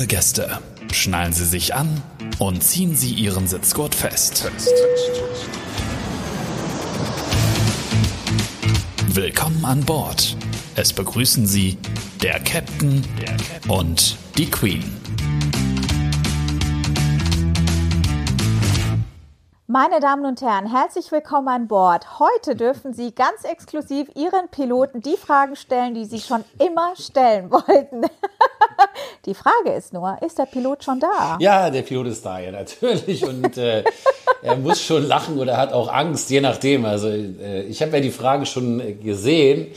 Liebe Gäste, schnallen Sie sich an und ziehen Sie Ihren Sitzgurt fest. Willkommen an Bord. Es begrüßen Sie der Captain und die Queen. Meine Damen und Herren, herzlich willkommen an Bord. Heute dürfen Sie ganz exklusiv Ihren Piloten die Fragen stellen, die Sie schon immer stellen wollten. Die Frage ist nur, ist der Pilot schon da? Ja, der Pilot ist da, ja, natürlich. Und äh, er muss schon lachen oder hat auch Angst, je nachdem. Also äh, ich habe ja die Frage schon gesehen.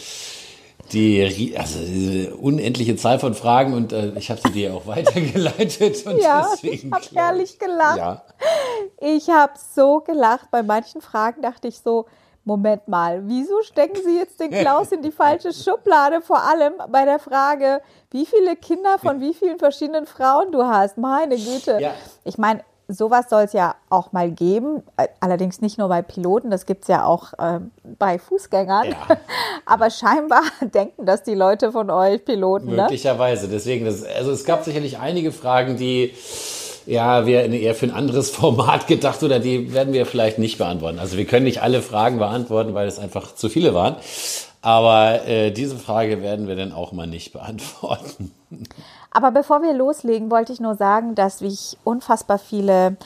Die, also diese unendliche Zahl von Fragen und äh, ich habe sie dir auch weitergeleitet. Und ja, ich habe herrlich gelacht. Ja. Ich habe so gelacht. Bei manchen Fragen dachte ich so, Moment mal, wieso stecken Sie jetzt den Klaus in die falsche Schublade? Vor allem bei der Frage, wie viele Kinder von wie vielen verschiedenen Frauen du hast. Meine Güte. Ja. Ich meine, sowas soll es ja auch mal geben. Allerdings nicht nur bei Piloten, das gibt es ja auch äh, bei Fußgängern. Ja. Aber scheinbar denken das die Leute von euch Piloten. Ne? Möglicherweise. Ne? Deswegen, das, also es gab sicherlich einige Fragen, die ja, wäre eher für ein anderes Format gedacht oder die werden wir vielleicht nicht beantworten. Also wir können nicht alle Fragen beantworten, weil es einfach zu viele waren. Aber äh, diese Frage werden wir dann auch mal nicht beantworten. Aber bevor wir loslegen, wollte ich nur sagen, dass ich unfassbar viele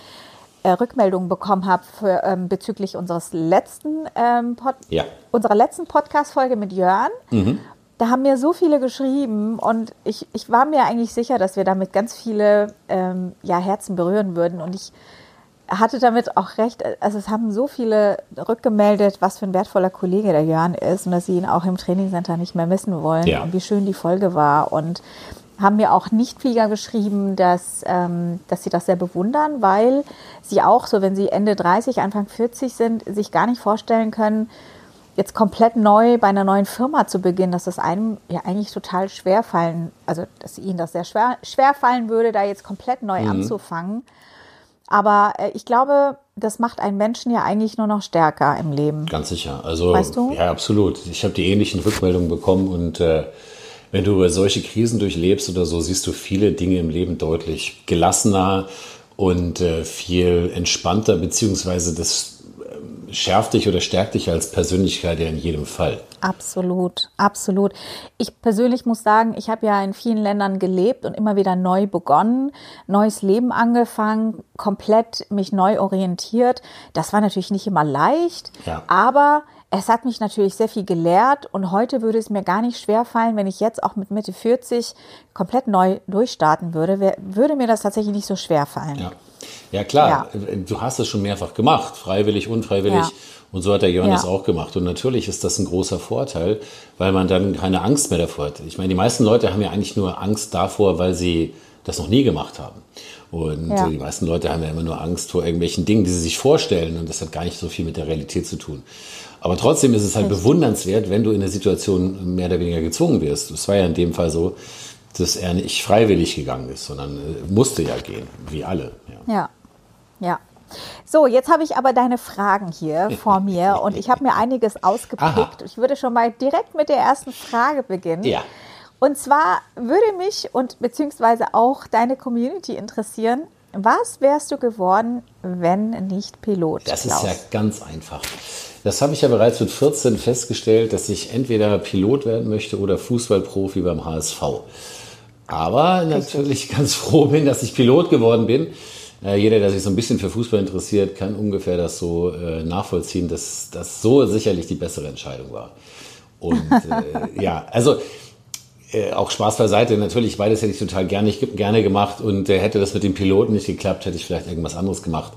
äh, Rückmeldungen bekommen habe für, ähm, bezüglich unseres letzten, ähm, ja. unserer letzten Podcast-Folge mit Jörn. Mhm da haben mir so viele geschrieben und ich, ich war mir eigentlich sicher, dass wir damit ganz viele ähm, ja, Herzen berühren würden. Und ich hatte damit auch recht. Also es haben so viele rückgemeldet, was für ein wertvoller Kollege der Jörn ist und dass sie ihn auch im Trainingscenter nicht mehr missen wollen ja. und wie schön die Folge war. Und haben mir auch Nichtflieger geschrieben, dass, ähm, dass sie das sehr bewundern, weil sie auch, so wenn sie Ende 30, Anfang 40 sind, sich gar nicht vorstellen können, jetzt komplett neu bei einer neuen Firma zu beginnen, dass das einem ja eigentlich total schwer fallen, also dass ihnen das sehr schwer, schwer fallen würde, da jetzt komplett neu mhm. anzufangen. Aber äh, ich glaube, das macht einen Menschen ja eigentlich nur noch stärker im Leben. Ganz sicher. Also weißt du? ja, absolut. Ich habe die ähnlichen Rückmeldungen bekommen und äh, wenn du solche Krisen durchlebst oder so, siehst du viele Dinge im Leben deutlich gelassener und äh, viel entspannter, beziehungsweise das schärft dich oder stärkt dich als Persönlichkeit ja in jedem Fall. Absolut, absolut. Ich persönlich muss sagen, ich habe ja in vielen Ländern gelebt und immer wieder neu begonnen, neues Leben angefangen, komplett mich neu orientiert. Das war natürlich nicht immer leicht, ja. aber es hat mich natürlich sehr viel gelehrt und heute würde es mir gar nicht schwer fallen, wenn ich jetzt auch mit Mitte 40 komplett neu durchstarten würde, würde mir das tatsächlich nicht so schwer fallen. Ja. Ja klar, ja. du hast es schon mehrfach gemacht, freiwillig, unfreiwillig. Ja. Und so hat der Johannes ja. auch gemacht. Und natürlich ist das ein großer Vorteil, weil man dann keine Angst mehr davor hat. Ich meine, die meisten Leute haben ja eigentlich nur Angst davor, weil sie das noch nie gemacht haben. Und ja. die meisten Leute haben ja immer nur Angst vor irgendwelchen Dingen, die sie sich vorstellen. Und das hat gar nicht so viel mit der Realität zu tun. Aber trotzdem ist es halt Richtig. bewundernswert, wenn du in der Situation mehr oder weniger gezwungen wirst. Es war ja in dem Fall so, dass er nicht freiwillig gegangen ist, sondern äh, musste ja gehen, wie alle. Ja. ja. ja. So, jetzt habe ich aber deine Fragen hier vor mir und ich habe mir einiges ausgepickt. Aha. Ich würde schon mal direkt mit der ersten Frage beginnen. Ja. Und zwar würde mich und beziehungsweise auch deine Community interessieren, was wärst du geworden, wenn nicht Pilot? Das Klaus? ist ja ganz einfach. Das habe ich ja bereits mit 14 festgestellt, dass ich entweder Pilot werden möchte oder Fußballprofi beim HSV. Aber natürlich ganz froh bin, dass ich Pilot geworden bin. Äh, jeder, der sich so ein bisschen für Fußball interessiert, kann ungefähr das so äh, nachvollziehen, dass das so sicherlich die bessere Entscheidung war. Und äh, ja, also äh, auch Spaß beiseite, natürlich, beides hätte ich total gerne, gerne gemacht und äh, hätte das mit dem Piloten nicht geklappt, hätte ich vielleicht irgendwas anderes gemacht.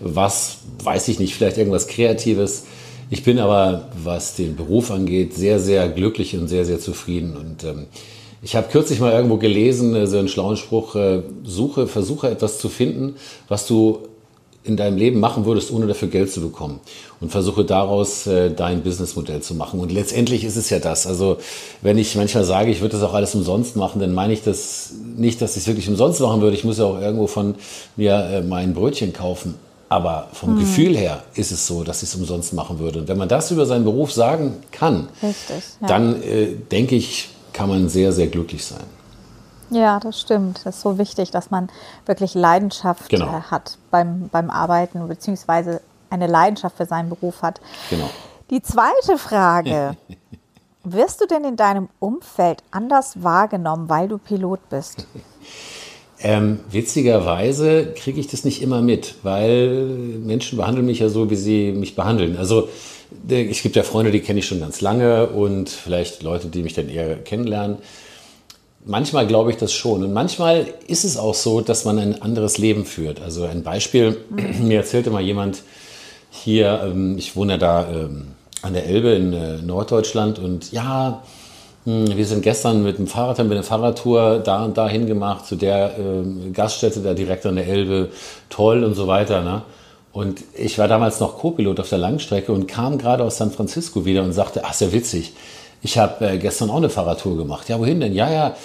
Was, weiß ich nicht, vielleicht irgendwas Kreatives. Ich bin aber, was den Beruf angeht, sehr, sehr glücklich und sehr, sehr zufrieden und ähm, ich habe kürzlich mal irgendwo gelesen, äh, so einen schlauen Spruch, äh, suche, versuche etwas zu finden, was du in deinem Leben machen würdest, ohne dafür Geld zu bekommen. Und versuche daraus äh, dein Businessmodell zu machen. Und letztendlich ist es ja das. Also wenn ich manchmal sage, ich würde das auch alles umsonst machen, dann meine ich das nicht, dass ich es wirklich umsonst machen würde. Ich muss ja auch irgendwo von mir mein Brötchen kaufen. Aber vom hm. Gefühl her ist es so, dass ich es umsonst machen würde. Und wenn man das über seinen Beruf sagen kann, Richtig, ja. dann äh, denke ich, kann man sehr, sehr glücklich sein. Ja, das stimmt. Das ist so wichtig, dass man wirklich Leidenschaft genau. Äh, hat beim, beim Arbeiten, beziehungsweise eine Leidenschaft für seinen Beruf hat. Genau. Die zweite Frage. Wirst du denn in deinem Umfeld anders wahrgenommen, weil du Pilot bist? Ähm, witzigerweise kriege ich das nicht immer mit, weil Menschen behandeln mich ja so, wie sie mich behandeln. Also es gibt ja Freunde, die kenne ich schon ganz lange und vielleicht Leute, die mich dann eher kennenlernen. Manchmal glaube ich das schon. Und manchmal ist es auch so, dass man ein anderes Leben führt. Also ein Beispiel, mir erzählte mal jemand hier, ähm, ich wohne ja da ähm, an der Elbe in äh, Norddeutschland und ja, hm, wir sind gestern mit dem Fahrrad, haben wir eine Fahrradtour da und da hingemacht, zu der äh, Gaststätte da direkt an der Elbe, toll und so weiter. Ne? Und ich war damals noch Co-Pilot auf der Langstrecke und kam gerade aus San Francisco wieder und sagte, ach, sehr witzig, ich habe äh, gestern auch eine Fahrradtour gemacht. Ja, wohin denn? Ja, ja,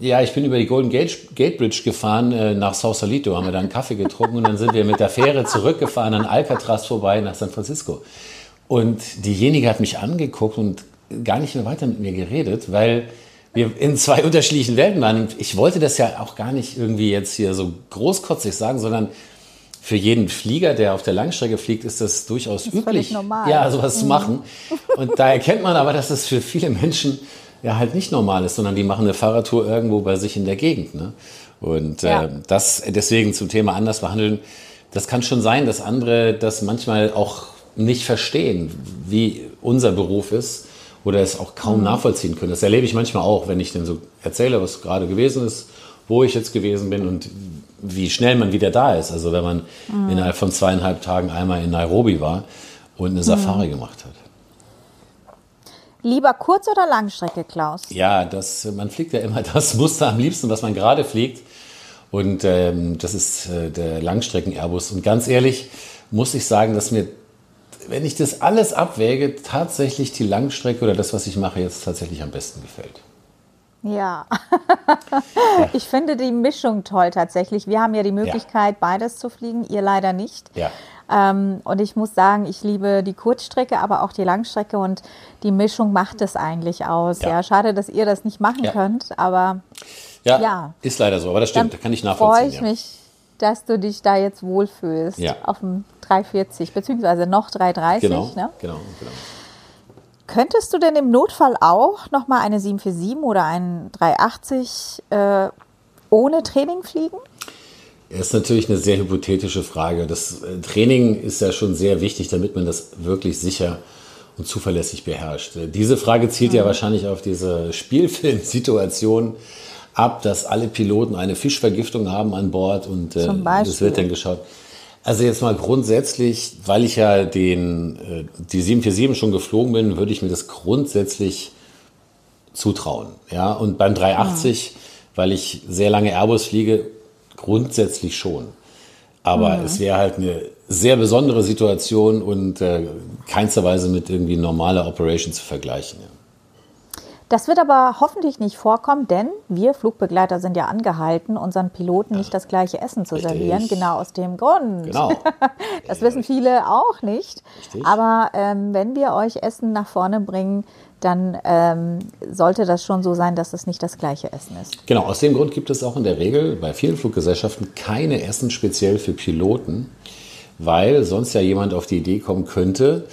ja, ich bin über die Golden Gate, Gate Bridge gefahren äh, nach Sausalito, haben wir da einen Kaffee getrunken und dann sind wir mit der Fähre zurückgefahren an Alcatraz vorbei nach San Francisco. Und diejenige hat mich angeguckt und gar nicht mehr weiter mit mir geredet, weil wir in zwei unterschiedlichen Welten waren. Und ich wollte das ja auch gar nicht irgendwie jetzt hier so großkotzig sagen, sondern für jeden Flieger, der auf der Langstrecke fliegt, ist das durchaus das üblich, ja, sowas mhm. zu machen. Und da erkennt man aber, dass das für viele Menschen ja halt nicht normal ist, sondern die machen eine Fahrradtour irgendwo bei sich in der Gegend. Ne? Und ja. äh, das deswegen zum Thema anders behandeln, das kann schon sein, dass andere das manchmal auch nicht verstehen, wie unser Beruf ist oder es auch kaum mhm. nachvollziehen können. Das erlebe ich manchmal auch, wenn ich dann so erzähle, was gerade gewesen ist, wo ich jetzt gewesen bin und wie schnell man wieder da ist. Also wenn man mhm. innerhalb von zweieinhalb Tagen einmal in Nairobi war und eine Safari mhm. gemacht hat. Lieber Kurz- oder Langstrecke, Klaus? Ja, das, man fliegt ja immer das Muster am liebsten, was man gerade fliegt. Und ähm, das ist äh, der Langstrecken-Airbus. Und ganz ehrlich muss ich sagen, dass mir wenn ich das alles abwäge, tatsächlich die Langstrecke oder das, was ich mache, jetzt tatsächlich am besten gefällt. Ja. ich finde die Mischung toll tatsächlich. Wir haben ja die Möglichkeit, ja. beides zu fliegen, ihr leider nicht. Ja. Ähm, und ich muss sagen, ich liebe die Kurzstrecke, aber auch die Langstrecke und die Mischung macht es eigentlich aus. Ja, ja schade, dass ihr das nicht machen könnt, aber ja, ist leider so, aber das stimmt, da kann ich nachvollziehen. Freue ich mich, dass du dich da jetzt wohlfühlst ja. auf dem 340, beziehungsweise noch 330. Genau, ne? genau, genau. Könntest du denn im Notfall auch nochmal eine 747 oder einen 380 äh, ohne Training fliegen? Das ist natürlich eine sehr hypothetische Frage. Das äh, Training ist ja schon sehr wichtig, damit man das wirklich sicher und zuverlässig beherrscht. Äh, diese Frage zielt mhm. ja wahrscheinlich auf diese Spielfilmsituation ab, dass alle Piloten eine Fischvergiftung haben an Bord und äh, das wird dann geschaut. Also jetzt mal grundsätzlich, weil ich ja den, äh, die 747 schon geflogen bin, würde ich mir das grundsätzlich zutrauen. Ja, und beim 380, ja. weil ich sehr lange Airbus fliege, grundsätzlich schon. Aber mhm. es wäre halt eine sehr besondere Situation und äh, keinster Weise mit irgendwie normaler Operation zu vergleichen. Ja. Das wird aber hoffentlich nicht vorkommen, denn wir Flugbegleiter sind ja angehalten, unseren Piloten nicht das gleiche Essen zu Richtig. servieren. Genau aus dem Grund. Genau. das wissen viele auch nicht. Richtig. Aber ähm, wenn wir euch Essen nach vorne bringen, dann ähm, sollte das schon so sein, dass es nicht das gleiche Essen ist. Genau, aus dem Grund gibt es auch in der Regel bei vielen Fluggesellschaften keine Essen speziell für Piloten, weil sonst ja jemand auf die Idee kommen könnte,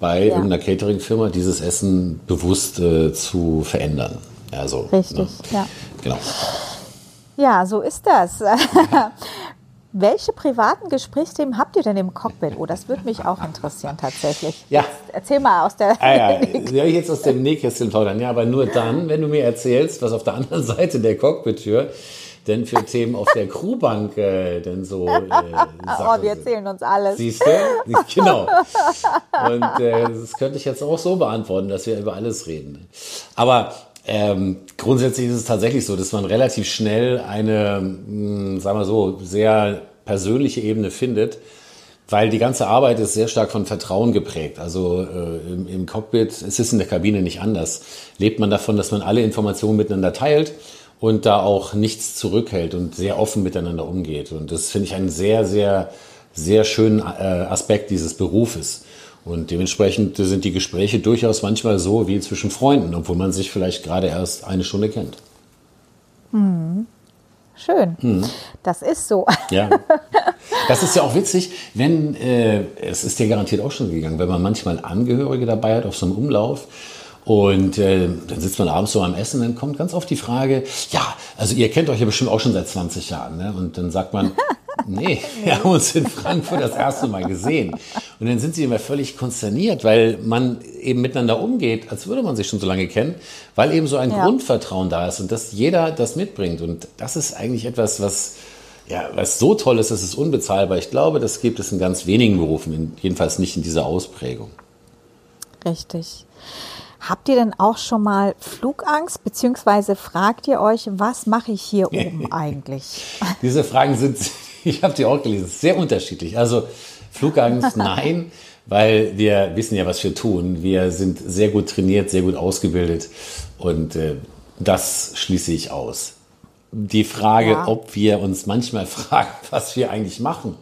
bei ja. irgendeiner Catering-Firma dieses Essen bewusst äh, zu verändern. Also, Richtig, ne? ja. Genau. Ja, so ist das. Welche privaten Gesprächsthemen habt ihr denn im Cockpit? Oh, das würde mich auch interessieren tatsächlich. Ja. Jetzt erzähl mal aus der. Ah, ja, ja, jetzt aus dem Nähkästchen plaudern. Ja, aber nur dann, wenn du mir erzählst, was auf der anderen Seite der Cockpit-Tür denn für Themen auf der Crewbank äh, denn so äh, Oh, wir erzählen uns alles. Siehst du? Genau. Und äh, das könnte ich jetzt auch so beantworten, dass wir über alles reden. Aber ähm, grundsätzlich ist es tatsächlich so, dass man relativ schnell eine, mh, hm, sagen wir so, sehr persönliche Ebene findet, weil die ganze Arbeit ist sehr stark von Vertrauen geprägt. Also äh, im, im Cockpit, es ist in der Kabine nicht anders, lebt man davon, dass man alle Informationen miteinander teilt und da auch nichts zurückhält und sehr offen miteinander umgeht. Und das finde ich einen sehr, sehr, sehr schönen äh, Aspekt dieses Berufes. Und dementsprechend sind die Gespräche durchaus manchmal so wie zwischen Freunden, obwohl man sich vielleicht gerade erst eine Stunde kennt. Mhm. Schön. Mhm. Das ist so. Ja. Das ist ja auch witzig, wenn, äh, es ist dir garantiert auch schon gegangen, wenn man manchmal Angehörige dabei hat auf so einem Umlauf und äh, dann sitzt man abends so am Essen, dann kommt ganz oft die Frage, ja, also ihr kennt euch ja bestimmt auch schon seit 20 Jahren. Ne? Und dann sagt man, nee, wir haben uns in Frankfurt das erste Mal gesehen. Und dann sind sie immer völlig konsterniert, weil man eben miteinander umgeht, als würde man sich schon so lange kennen, weil eben so ein ja. Grundvertrauen da ist und dass jeder das mitbringt. Und das ist eigentlich etwas, was, ja, was so toll ist, das ist unbezahlbar. Ich glaube, das gibt es in ganz wenigen Berufen, jedenfalls nicht in dieser Ausprägung. Richtig. Habt ihr denn auch schon mal Flugangst, beziehungsweise fragt ihr euch, was mache ich hier oben eigentlich? Diese Fragen sind, ich habe die auch gelesen, sehr unterschiedlich. Also Flugangst, nein, weil wir wissen ja, was wir tun. Wir sind sehr gut trainiert, sehr gut ausgebildet und äh, das schließe ich aus. Die Frage, ja. ob wir uns manchmal fragen, was wir eigentlich machen,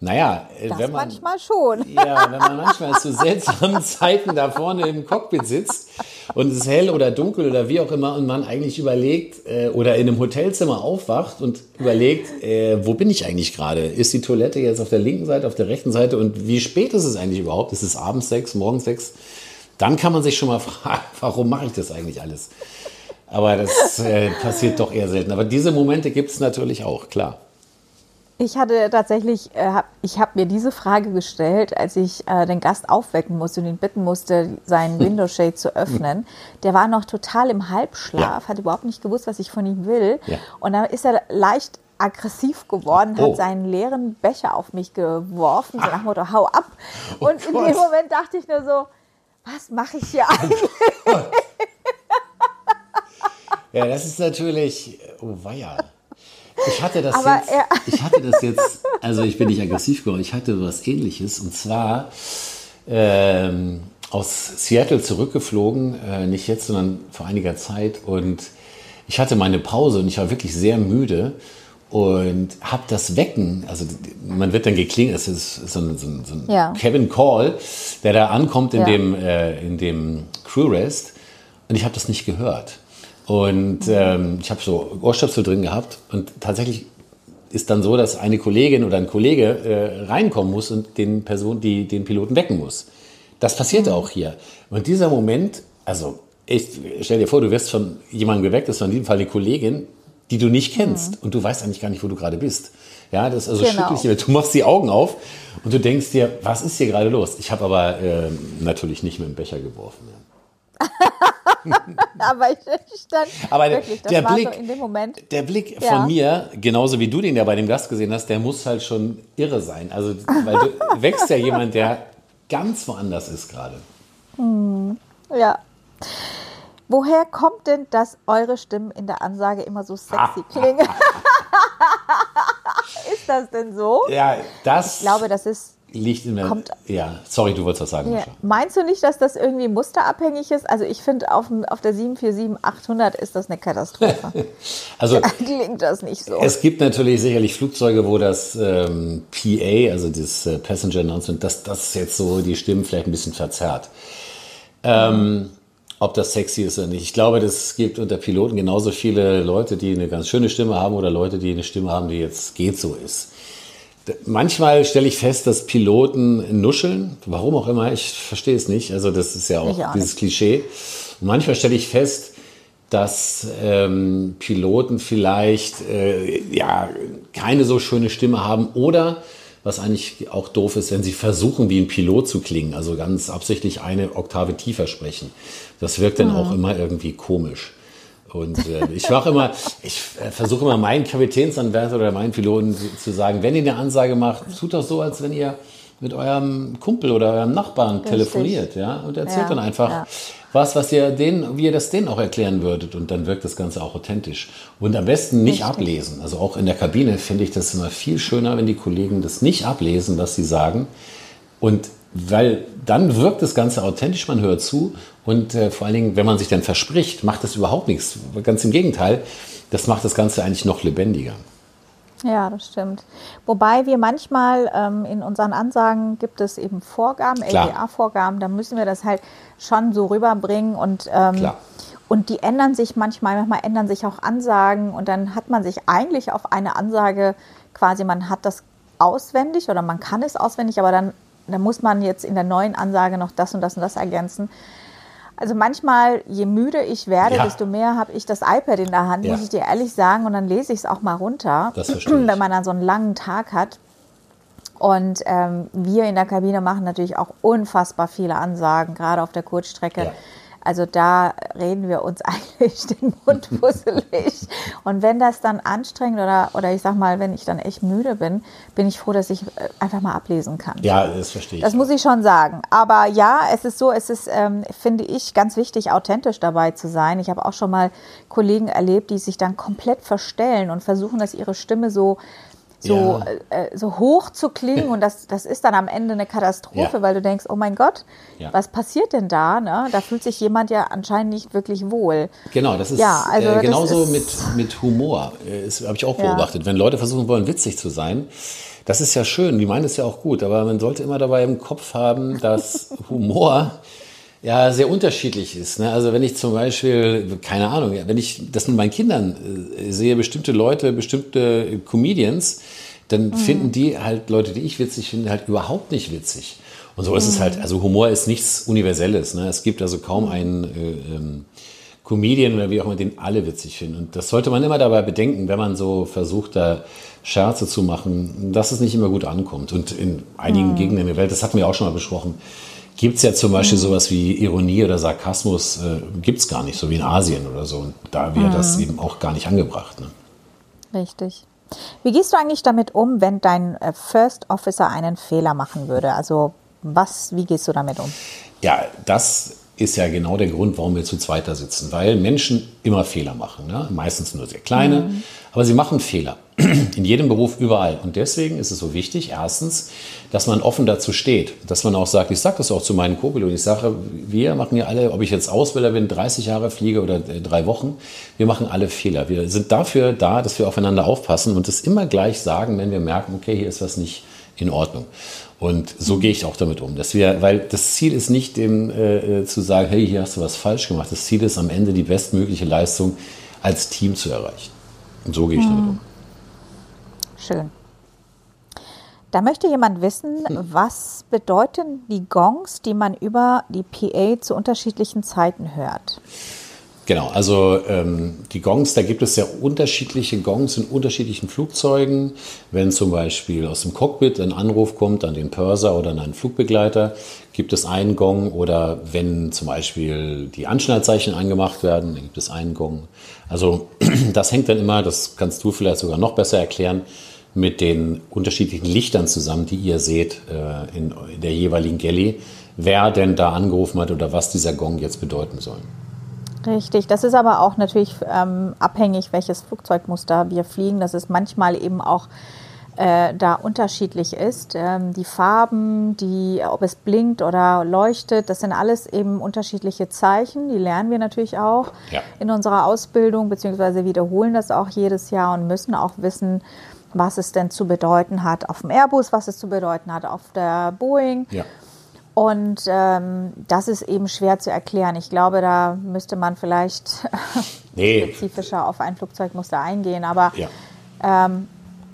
naja, äh, das wenn man. manchmal schon. Ja, wenn man manchmal zu seltsamen Zeiten da vorne im Cockpit sitzt und es ist hell oder dunkel oder wie auch immer und man eigentlich überlegt äh, oder in einem Hotelzimmer aufwacht und überlegt, äh, wo bin ich eigentlich gerade? Ist die Toilette jetzt auf der linken Seite, auf der rechten Seite und wie spät ist es eigentlich überhaupt? Ist es abends sechs, morgens sechs? Dann kann man sich schon mal fragen, warum mache ich das eigentlich alles? Aber das äh, passiert doch eher selten. Aber diese Momente gibt es natürlich auch, klar. Ich hatte tatsächlich, äh, ich habe mir diese Frage gestellt, als ich äh, den Gast aufwecken musste und ihn bitten musste, seinen Window Shade zu öffnen. Der war noch total im Halbschlaf, ja. hat überhaupt nicht gewusst, was ich von ihm will. Ja. Und dann ist er leicht aggressiv geworden, oh. hat seinen leeren Becher auf mich geworfen, so nach dem Motto, hau ab. Oh und in Gott. dem Moment dachte ich nur so, was mache ich hier oh eigentlich? ja, das ist natürlich, oh weia. Ich hatte das Aber jetzt, ich hatte das jetzt, also ich bin nicht aggressiv geworden, ich hatte was ähnliches und zwar ähm, aus Seattle zurückgeflogen, äh, nicht jetzt, sondern vor einiger Zeit und ich hatte meine Pause und ich war wirklich sehr müde und habe das Wecken, also man wird dann geklingelt, es ist so ein, so ein, so ein ja. Kevin Call, der da ankommt in, ja. dem, äh, in dem Crew Rest und ich habe das nicht gehört. Und ähm, ich habe so Ohrstöpsel drin gehabt und tatsächlich ist dann so, dass eine Kollegin oder ein Kollege äh, reinkommen muss und den Person, die den Piloten wecken muss. Das passierte mhm. auch hier. Und dieser Moment, also ich stell dir vor, du wirst von jemandem geweckt, das war in diesem Fall eine Kollegin, die du nicht kennst mhm. und du weißt eigentlich gar nicht, wo du gerade bist. Ja, das ist also genau. schrecklich. Du machst die Augen auf und du denkst dir, was ist hier gerade los? Ich habe aber äh, natürlich nicht mit dem Becher geworfen. Ja. aber ich, stand aber wirklich, der Blick, so in dem Moment. Der Blick ja. von mir, genauso wie du den ja bei dem Gast gesehen hast, der muss halt schon irre sein. Also, weil du wächst ja jemand, der ganz woanders ist gerade. Hm, ja. Woher kommt denn, dass eure Stimmen in der Ansage immer so sexy klingen? ist das denn so? Ja, das. Ich glaube, das ist liegt in der. Kommt, ja, sorry, du wolltest was sagen. Ja. Meinst du nicht, dass das irgendwie musterabhängig ist? Also ich finde, auf, auf der 747-800 ist das eine Katastrophe. also klingt das nicht so. Es gibt natürlich sicherlich Flugzeuge, wo das ähm, PA, also das äh, Passenger Announcement, dass das jetzt so die Stimmen vielleicht ein bisschen verzerrt. Ähm, ob das sexy ist oder nicht. Ich glaube, es gibt unter Piloten genauso viele Leute, die eine ganz schöne Stimme haben oder Leute, die eine Stimme haben, die jetzt geht so ist. Manchmal stelle ich fest, dass Piloten nuscheln, warum auch immer, ich verstehe es nicht. Also das ist ja auch, auch dieses nicht. Klischee. Und manchmal stelle ich fest, dass ähm, Piloten vielleicht äh, ja keine so schöne Stimme haben oder was eigentlich auch doof ist, wenn sie versuchen, wie ein Pilot zu klingen, also ganz absichtlich eine Oktave tiefer sprechen. Das wirkt dann mhm. auch immer irgendwie komisch. Und äh, ich mache immer, ich äh, versuche immer meinen Kapitänsanwärter oder meinen Piloten zu sagen, wenn ihr eine Ansage macht, tut doch so, als wenn ihr mit eurem Kumpel oder eurem Nachbarn Richtig. telefoniert, ja, und erzählt ja, dann einfach ja. was, was ihr denen, wie ihr das denen auch erklären würdet, und dann wirkt das Ganze auch authentisch. Und am besten nicht Richtig. ablesen. Also auch in der Kabine finde ich das immer viel schöner, wenn die Kollegen das nicht ablesen, was sie sagen. Und weil dann wirkt das Ganze authentisch, man hört zu und äh, vor allen Dingen, wenn man sich dann verspricht, macht das überhaupt nichts. Ganz im Gegenteil, das macht das Ganze eigentlich noch lebendiger. Ja, das stimmt. Wobei wir manchmal ähm, in unseren Ansagen gibt es eben Vorgaben, LDA-Vorgaben, da müssen wir das halt schon so rüberbringen und ähm, und die ändern sich manchmal, manchmal ändern sich auch Ansagen und dann hat man sich eigentlich auf eine Ansage quasi, man hat das auswendig oder man kann es auswendig, aber dann, dann muss man jetzt in der neuen Ansage noch das und das und das ergänzen. Also manchmal, je müder ich werde, ja. desto mehr habe ich das iPad in der Hand, ja. muss ich dir ehrlich sagen, und dann lese ich es auch mal runter, das wenn man dann so einen langen Tag hat. Und ähm, wir in der Kabine machen natürlich auch unfassbar viele Ansagen, gerade auf der Kurzstrecke. Ja. Also da reden wir uns eigentlich den Mund fusselig. Und wenn das dann anstrengend oder, oder ich sag mal, wenn ich dann echt müde bin, bin ich froh, dass ich äh, einfach mal ablesen kann. Ja, das verstehe ich. Das muss ich schon sagen. Aber ja, es ist so, es ist, ähm, finde ich, ganz wichtig, authentisch dabei zu sein. Ich habe auch schon mal Kollegen erlebt, die sich dann komplett verstellen und versuchen, dass ihre Stimme so so, ja. äh, so hoch zu klingen und das, das ist dann am Ende eine Katastrophe, ja. weil du denkst, oh mein Gott, ja. was passiert denn da? Ne? Da fühlt sich jemand ja anscheinend nicht wirklich wohl. Genau, das ist ja, also äh, genauso ist, mit, mit Humor. Äh, das habe ich auch beobachtet. Wenn Leute versuchen wollen, witzig zu sein, das ist ja schön, die meinen es ja auch gut, aber man sollte immer dabei im Kopf haben, dass Humor ja sehr unterschiedlich ist. Ne? Also wenn ich zum Beispiel, keine Ahnung, wenn ich das mit meinen Kindern äh, sehe, bestimmte Leute, bestimmte Comedians, dann mhm. finden die halt Leute, die ich witzig finde, halt überhaupt nicht witzig. Und so mhm. ist es halt, mhm. also Humor ist nichts Universelles. Ne? Es gibt also kaum einen äh, ähm, Comedian oder wie auch immer, den alle witzig finden. Und das sollte man immer dabei bedenken, wenn man so versucht, da Scherze zu machen, dass es nicht immer gut ankommt. Und in einigen mhm. Gegenden der Welt, das hatten wir auch schon mal besprochen, gibt es ja zum Beispiel mhm. sowas wie Ironie oder Sarkasmus, äh, gibt es gar nicht, so wie in Asien oder so. Und da wäre mhm. das eben auch gar nicht angebracht. Ne? Richtig. Wie gehst du eigentlich damit um, wenn dein äh, First Officer einen Fehler machen würde? Also was, wie gehst du damit um? Ja, das ist ja genau der Grund, warum wir zu zweiter sitzen, weil Menschen immer Fehler machen. Ne? Meistens nur sehr kleine, mhm. aber sie machen Fehler. In jedem Beruf, überall. Und deswegen ist es so wichtig, erstens, dass man offen dazu steht. Dass man auch sagt, ich sage das auch zu meinen Co-Piloten, ich sage, wir machen ja alle, ob ich jetzt Ausbilder bin, 30 Jahre fliege oder äh, drei Wochen, wir machen alle Fehler. Wir sind dafür da, dass wir aufeinander aufpassen und es immer gleich sagen, wenn wir merken, okay, hier ist was nicht in Ordnung. Und so gehe ich auch damit um, dass wir, weil das Ziel ist nicht, dem äh, äh, zu sagen, hey, hier hast du was falsch gemacht. Das Ziel ist am Ende die bestmögliche Leistung als Team zu erreichen. Und so gehe ich damit um. Schön. Da möchte jemand wissen, was bedeuten die Gongs, die man über die PA zu unterschiedlichen Zeiten hört? Genau, also ähm, die Gongs, da gibt es ja unterschiedliche Gongs in unterschiedlichen Flugzeugen. Wenn zum Beispiel aus dem Cockpit ein Anruf kommt an den Purser oder an einen Flugbegleiter, gibt es einen Gong. Oder wenn zum Beispiel die Anschnallzeichen angemacht werden, dann gibt es einen Gong. Also das hängt dann immer, das kannst du vielleicht sogar noch besser erklären, mit den unterschiedlichen Lichtern zusammen, die ihr seht äh, in, in der jeweiligen Galley, wer denn da angerufen hat oder was dieser Gong jetzt bedeuten soll. Richtig, das ist aber auch natürlich ähm, abhängig, welches Flugzeugmuster wir fliegen. Das ist manchmal eben auch äh, da unterschiedlich ist. Ähm, die Farben, die, ob es blinkt oder leuchtet, das sind alles eben unterschiedliche Zeichen. Die lernen wir natürlich auch ja. in unserer Ausbildung, beziehungsweise wiederholen das auch jedes Jahr und müssen auch wissen, was es denn zu bedeuten hat auf dem Airbus, was es zu bedeuten hat auf der Boeing. Ja. Und ähm, das ist eben schwer zu erklären. Ich glaube, da müsste man vielleicht nee. spezifischer auf ein Flugzeugmuster eingehen. Aber ja. Ähm,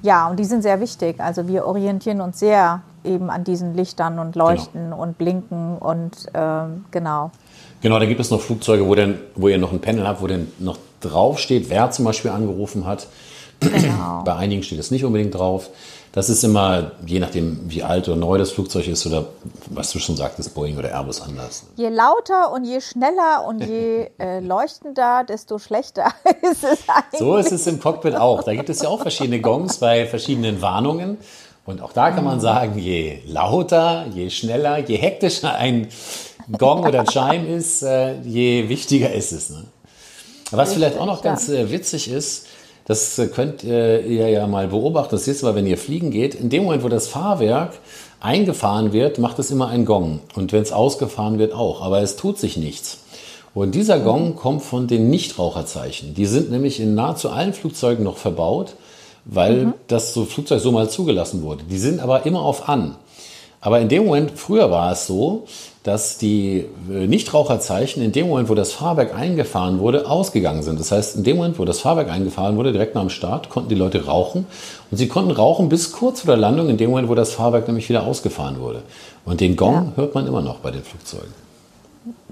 ja, und die sind sehr wichtig. Also wir orientieren uns sehr eben an diesen Lichtern und Leuchten genau. und Blinken und ähm, genau. Genau, da gibt es noch Flugzeuge, wo, denn, wo ihr noch ein Panel habt, wo dann noch draufsteht, wer zum Beispiel angerufen hat. Genau. Bei einigen steht es nicht unbedingt drauf. Das ist immer, je nachdem, wie alt oder neu das Flugzeug ist oder was du schon sagtest, Boeing oder Airbus anders. Je lauter und je schneller und je äh, leuchtender, desto schlechter ist es eigentlich. So ist es im Cockpit auch. Da gibt es ja auch verschiedene Gongs bei verschiedenen Warnungen. Und auch da kann man mhm. sagen, je lauter, je schneller, je hektischer ein Gong oder ein Chime ist, äh, je wichtiger ist es. Ne? Was vielleicht auch noch ganz äh, witzig ist, das könnt ihr ja mal beobachten. Das ist mal, wenn ihr fliegen geht. In dem Moment, wo das Fahrwerk eingefahren wird, macht es immer einen Gong. Und wenn es ausgefahren wird, auch. Aber es tut sich nichts. Und dieser Gong kommt von den Nichtraucherzeichen. Die sind nämlich in nahezu allen Flugzeugen noch verbaut, weil mhm. das so Flugzeug so mal zugelassen wurde. Die sind aber immer auf an. Aber in dem Moment, früher war es so, dass die äh, Nichtraucherzeichen in dem Moment, wo das Fahrwerk eingefahren wurde, ausgegangen sind. Das heißt, in dem Moment, wo das Fahrwerk eingefahren wurde, direkt nach dem Start, konnten die Leute rauchen. Und sie konnten rauchen bis kurz vor der Landung, in dem Moment, wo das Fahrwerk nämlich wieder ausgefahren wurde. Und den Gong ja. hört man immer noch bei den Flugzeugen.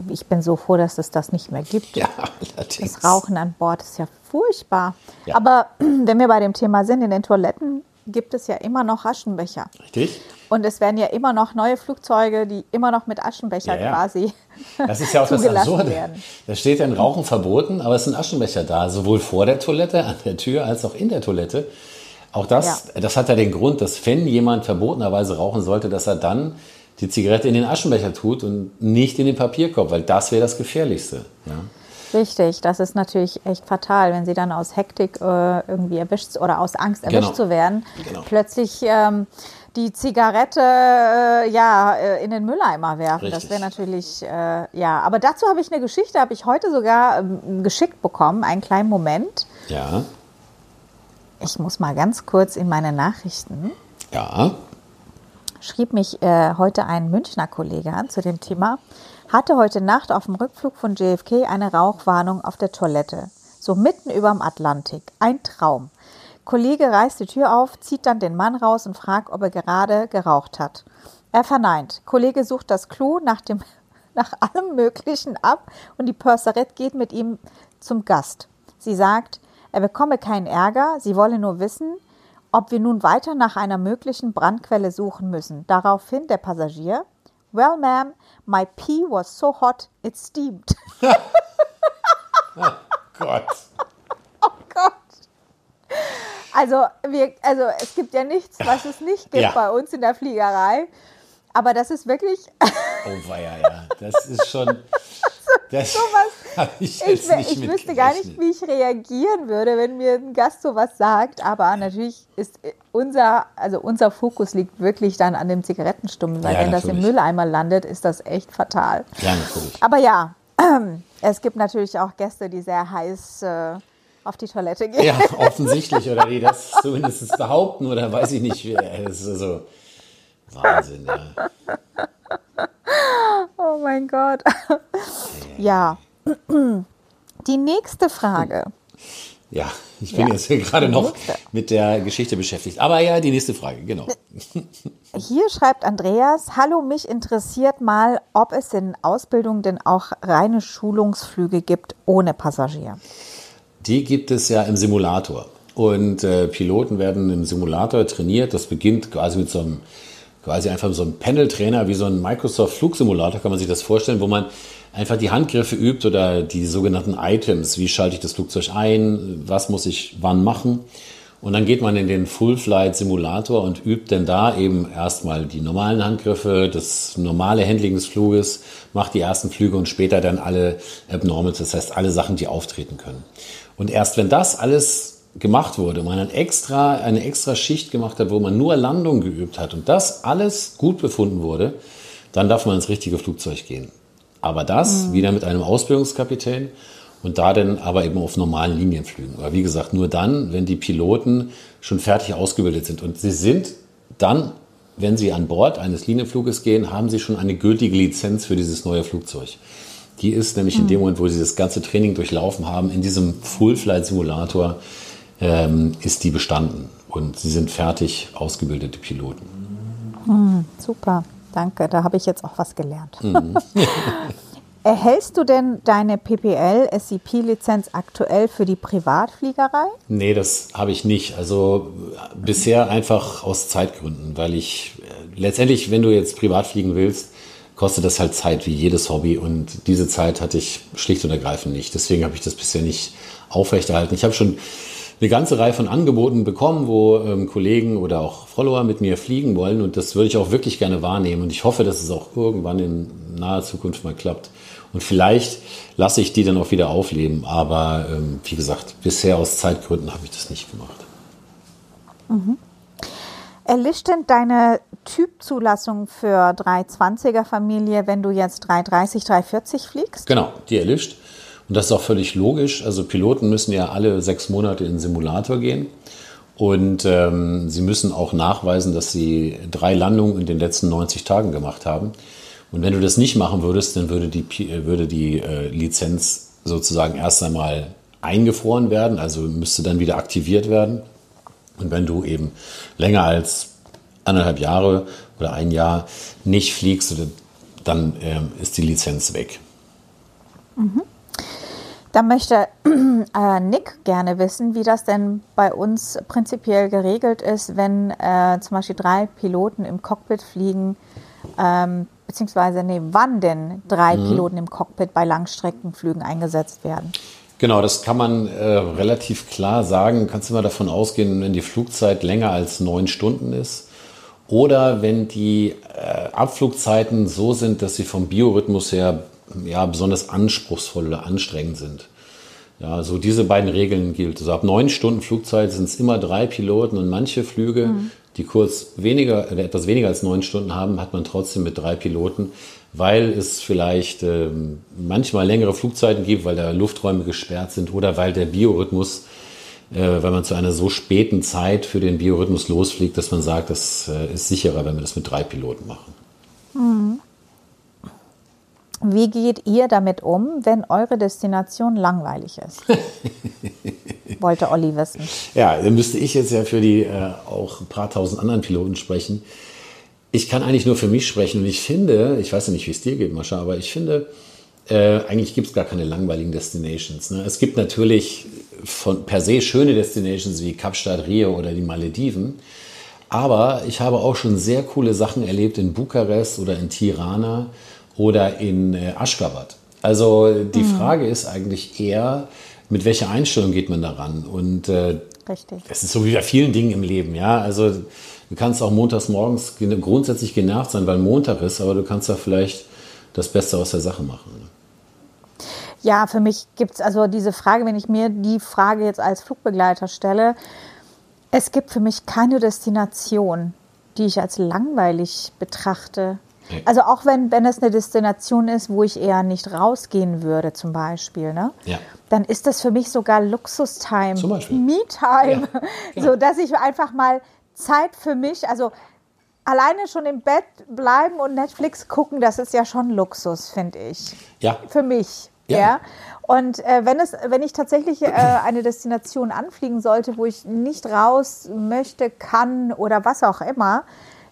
Ich bin so froh, dass es das nicht mehr gibt. Ja, allerdings. Das Rauchen an Bord ist ja furchtbar. Ja. Aber wenn wir bei dem Thema sind, in den Toiletten gibt es ja immer noch Aschenbecher. Richtig. Und es werden ja immer noch neue Flugzeuge, die immer noch mit Aschenbecher ja, ja. quasi Das ist ja auch das Absurde. Werden. Da steht ja ein Rauchen verboten, aber es sind Aschenbecher da, sowohl vor der Toilette, an der Tür, als auch in der Toilette. Auch das, ja. das hat ja den Grund, dass wenn jemand verbotenerweise rauchen sollte, dass er dann die Zigarette in den Aschenbecher tut und nicht in den Papierkorb, weil das wäre das Gefährlichste. Ja. Richtig, das ist natürlich echt fatal, wenn sie dann aus Hektik äh, irgendwie erwischt oder aus Angst erwischt genau. zu werden, genau. plötzlich ähm, die Zigarette äh, ja äh, in den Mülleimer werfen. Richtig. Das wäre natürlich äh, ja. Aber dazu habe ich eine Geschichte, habe ich heute sogar ähm, geschickt bekommen, einen kleinen Moment. Ja. Ich muss mal ganz kurz in meine Nachrichten. Ja. Schrieb mich äh, heute ein Münchner Kollege an zu dem Thema hatte heute Nacht auf dem Rückflug von JFK eine Rauchwarnung auf der Toilette. So mitten überm Atlantik. Ein Traum. Kollege reißt die Tür auf, zieht dann den Mann raus und fragt, ob er gerade geraucht hat. Er verneint. Kollege sucht das Klo nach, dem, nach allem Möglichen ab und die Purserette geht mit ihm zum Gast. Sie sagt, er bekomme keinen Ärger, sie wolle nur wissen, ob wir nun weiter nach einer möglichen Brandquelle suchen müssen. Daraufhin der Passagier, Well, ma'am, my pee was so hot it steamed. oh Gott. Oh Gott. Also, wir, also es gibt ja nichts, was es nicht gibt ja. bei uns in der Fliegerei. Aber das ist wirklich. oh weia, ja. Das ist schon. Das sowas, ich, ich, ich wüsste gar nicht, wie ich reagieren würde, wenn mir ein Gast sowas sagt. Aber natürlich ist unser, also unser Fokus liegt wirklich dann an dem Zigarettenstummel, weil ja, wenn natürlich. das im Mülleimer landet, ist das echt fatal. Ja, natürlich. Aber ja, es gibt natürlich auch Gäste, die sehr heiß äh, auf die Toilette gehen. Ja, offensichtlich, oder die das zumindest behaupten, oder weiß ich nicht. Das ist also Wahnsinn, ja. Oh mein Gott. Ja. Die nächste Frage. Ja, ich bin ja, jetzt gerade noch mit der Geschichte beschäftigt. Aber ja, die nächste Frage, genau. Hier schreibt Andreas, hallo, mich interessiert mal, ob es in Ausbildung denn auch reine Schulungsflüge gibt ohne Passagier. Die gibt es ja im Simulator. Und äh, Piloten werden im Simulator trainiert. Das beginnt quasi mit so einem quasi einfach so ein Panel-Trainer, wie so ein Microsoft-Flugsimulator, kann man sich das vorstellen, wo man einfach die Handgriffe übt oder die sogenannten Items. Wie schalte ich das Flugzeug ein? Was muss ich wann machen? Und dann geht man in den Full-Flight-Simulator und übt dann da eben erstmal die normalen Handgriffe, das normale Handling des Fluges, macht die ersten Flüge und später dann alle Abnormals, das heißt alle Sachen, die auftreten können. Und erst wenn das alles gemacht wurde, man ein extra, eine extra Schicht gemacht hat, wo man nur Landung geübt hat und das alles gut befunden wurde, dann darf man ins richtige Flugzeug gehen. Aber das mhm. wieder mit einem Ausbildungskapitän und da dann aber eben auf normalen Linienflügen. Aber wie gesagt, nur dann, wenn die Piloten schon fertig ausgebildet sind. Und sie sind dann, wenn sie an Bord eines Linienfluges gehen, haben sie schon eine gültige Lizenz für dieses neue Flugzeug. Die ist nämlich mhm. in dem Moment, wo sie das ganze Training durchlaufen haben, in diesem Full-Flight-Simulator ähm, ist die bestanden und sie sind fertig ausgebildete Piloten. Mhm, super, danke. Da habe ich jetzt auch was gelernt. Mhm. Erhältst du denn deine PPL SCP-Lizenz aktuell für die Privatfliegerei? Nee, das habe ich nicht. Also bisher einfach aus Zeitgründen, weil ich äh, letztendlich, wenn du jetzt privat fliegen willst, kostet das halt Zeit wie jedes Hobby und diese Zeit hatte ich schlicht und ergreifend nicht. Deswegen habe ich das bisher nicht aufrechterhalten. Ich habe schon eine ganze Reihe von Angeboten bekommen, wo ähm, Kollegen oder auch Follower mit mir fliegen wollen. Und das würde ich auch wirklich gerne wahrnehmen. Und ich hoffe, dass es auch irgendwann in naher Zukunft mal klappt. Und vielleicht lasse ich die dann auch wieder aufleben. Aber ähm, wie gesagt, bisher aus Zeitgründen habe ich das nicht gemacht. Mhm. Erlischt denn deine Typzulassung für 320er Familie, wenn du jetzt 330, 340 fliegst? Genau, die erlischt. Und das ist auch völlig logisch. Also Piloten müssen ja alle sechs Monate in den Simulator gehen. Und ähm, sie müssen auch nachweisen, dass sie drei Landungen in den letzten 90 Tagen gemacht haben. Und wenn du das nicht machen würdest, dann würde die, würde die äh, Lizenz sozusagen erst einmal eingefroren werden, also müsste dann wieder aktiviert werden. Und wenn du eben länger als anderthalb Jahre oder ein Jahr nicht fliegst, dann äh, ist die Lizenz weg. Mhm. Da möchte äh, Nick gerne wissen, wie das denn bei uns prinzipiell geregelt ist, wenn äh, zum Beispiel drei Piloten im Cockpit fliegen, ähm, beziehungsweise nee, wann denn drei mhm. Piloten im Cockpit bei Langstreckenflügen eingesetzt werden. Genau, das kann man äh, relativ klar sagen. Kannst du mal davon ausgehen, wenn die Flugzeit länger als neun Stunden ist oder wenn die äh, Abflugzeiten so sind, dass sie vom Biorhythmus her ja, besonders anspruchsvoll oder anstrengend sind. Ja, so diese beiden Regeln gilt. Also ab neun Stunden Flugzeit sind es immer drei Piloten und manche Flüge, mhm. die kurz weniger oder etwas weniger als neun Stunden haben, hat man trotzdem mit drei Piloten, weil es vielleicht äh, manchmal längere Flugzeiten gibt, weil da Lufträume gesperrt sind oder weil der Biorhythmus, äh, weil man zu einer so späten Zeit für den Biorhythmus losfliegt, dass man sagt, das äh, ist sicherer, wenn wir das mit drei Piloten machen. Mhm. Wie geht ihr damit um, wenn eure Destination langweilig ist? Wollte Olli wissen. Ja, dann müsste ich jetzt ja für die äh, auch ein paar tausend anderen Piloten sprechen. Ich kann eigentlich nur für mich sprechen und ich finde, ich weiß ja nicht, wie es dir geht, Mascha, aber ich finde, äh, eigentlich gibt es gar keine langweiligen Destinations. Ne? Es gibt natürlich von per se schöne Destinations wie Kapstadt, Rio oder die Malediven. Aber ich habe auch schon sehr coole Sachen erlebt in Bukarest oder in Tirana oder in äh, Aschgabat. Also die mhm. Frage ist eigentlich eher, mit welcher Einstellung geht man daran? Und äh, Richtig. das ist so wie bei vielen Dingen im Leben, ja. Also du kannst auch montags morgens grundsätzlich genervt sein, weil Montag ist, aber du kannst da vielleicht das Beste aus der Sache machen. Ne? Ja, für mich gibt es also diese Frage, wenn ich mir die Frage jetzt als Flugbegleiter stelle, es gibt für mich keine Destination, die ich als langweilig betrachte. Also auch wenn, wenn es eine Destination ist, wo ich eher nicht rausgehen würde, zum Beispiel, ne? Ja. dann ist das für mich sogar Luxustime, Me-Time, ja, genau. so dass ich einfach mal Zeit für mich, also alleine schon im Bett bleiben und Netflix gucken, das ist ja schon Luxus, finde ich. Ja. Für mich. Ja. ja. Und äh, wenn, es, wenn ich tatsächlich äh, eine Destination anfliegen sollte, wo ich nicht raus möchte, kann oder was auch immer,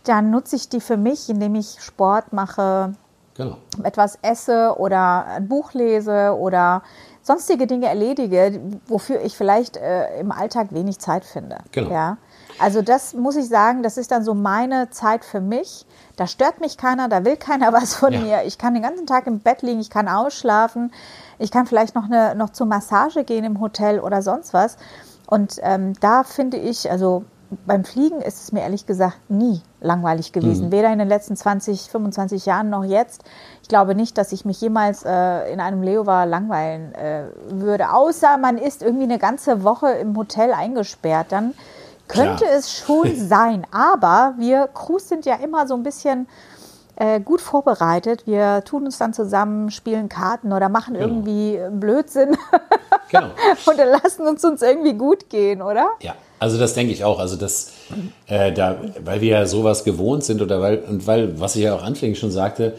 dann nutze ich die für mich, indem ich Sport mache, genau. etwas esse oder ein Buch lese oder sonstige Dinge erledige, wofür ich vielleicht äh, im Alltag wenig Zeit finde. Genau. Ja? Also das muss ich sagen, das ist dann so meine Zeit für mich. Da stört mich keiner, da will keiner was von ja. mir. Ich kann den ganzen Tag im Bett liegen, ich kann ausschlafen, ich kann vielleicht noch, eine, noch zur Massage gehen im Hotel oder sonst was. Und ähm, da finde ich, also beim Fliegen ist es mir ehrlich gesagt nie langweilig gewesen. Mhm. Weder in den letzten 20, 25 Jahren noch jetzt. Ich glaube nicht, dass ich mich jemals äh, in einem Leovar langweilen äh, würde. Außer man ist irgendwie eine ganze Woche im Hotel eingesperrt. Dann könnte Klar. es schon sein. Aber wir Crews sind ja immer so ein bisschen äh, gut vorbereitet. Wir tun uns dann zusammen, spielen Karten oder machen genau. irgendwie Blödsinn. Genau. Und dann lassen uns uns irgendwie gut gehen, oder? Ja, also das denke ich auch. Also das, äh, da, weil wir ja sowas gewohnt sind oder weil, und weil, was ich ja auch anfänglich schon sagte,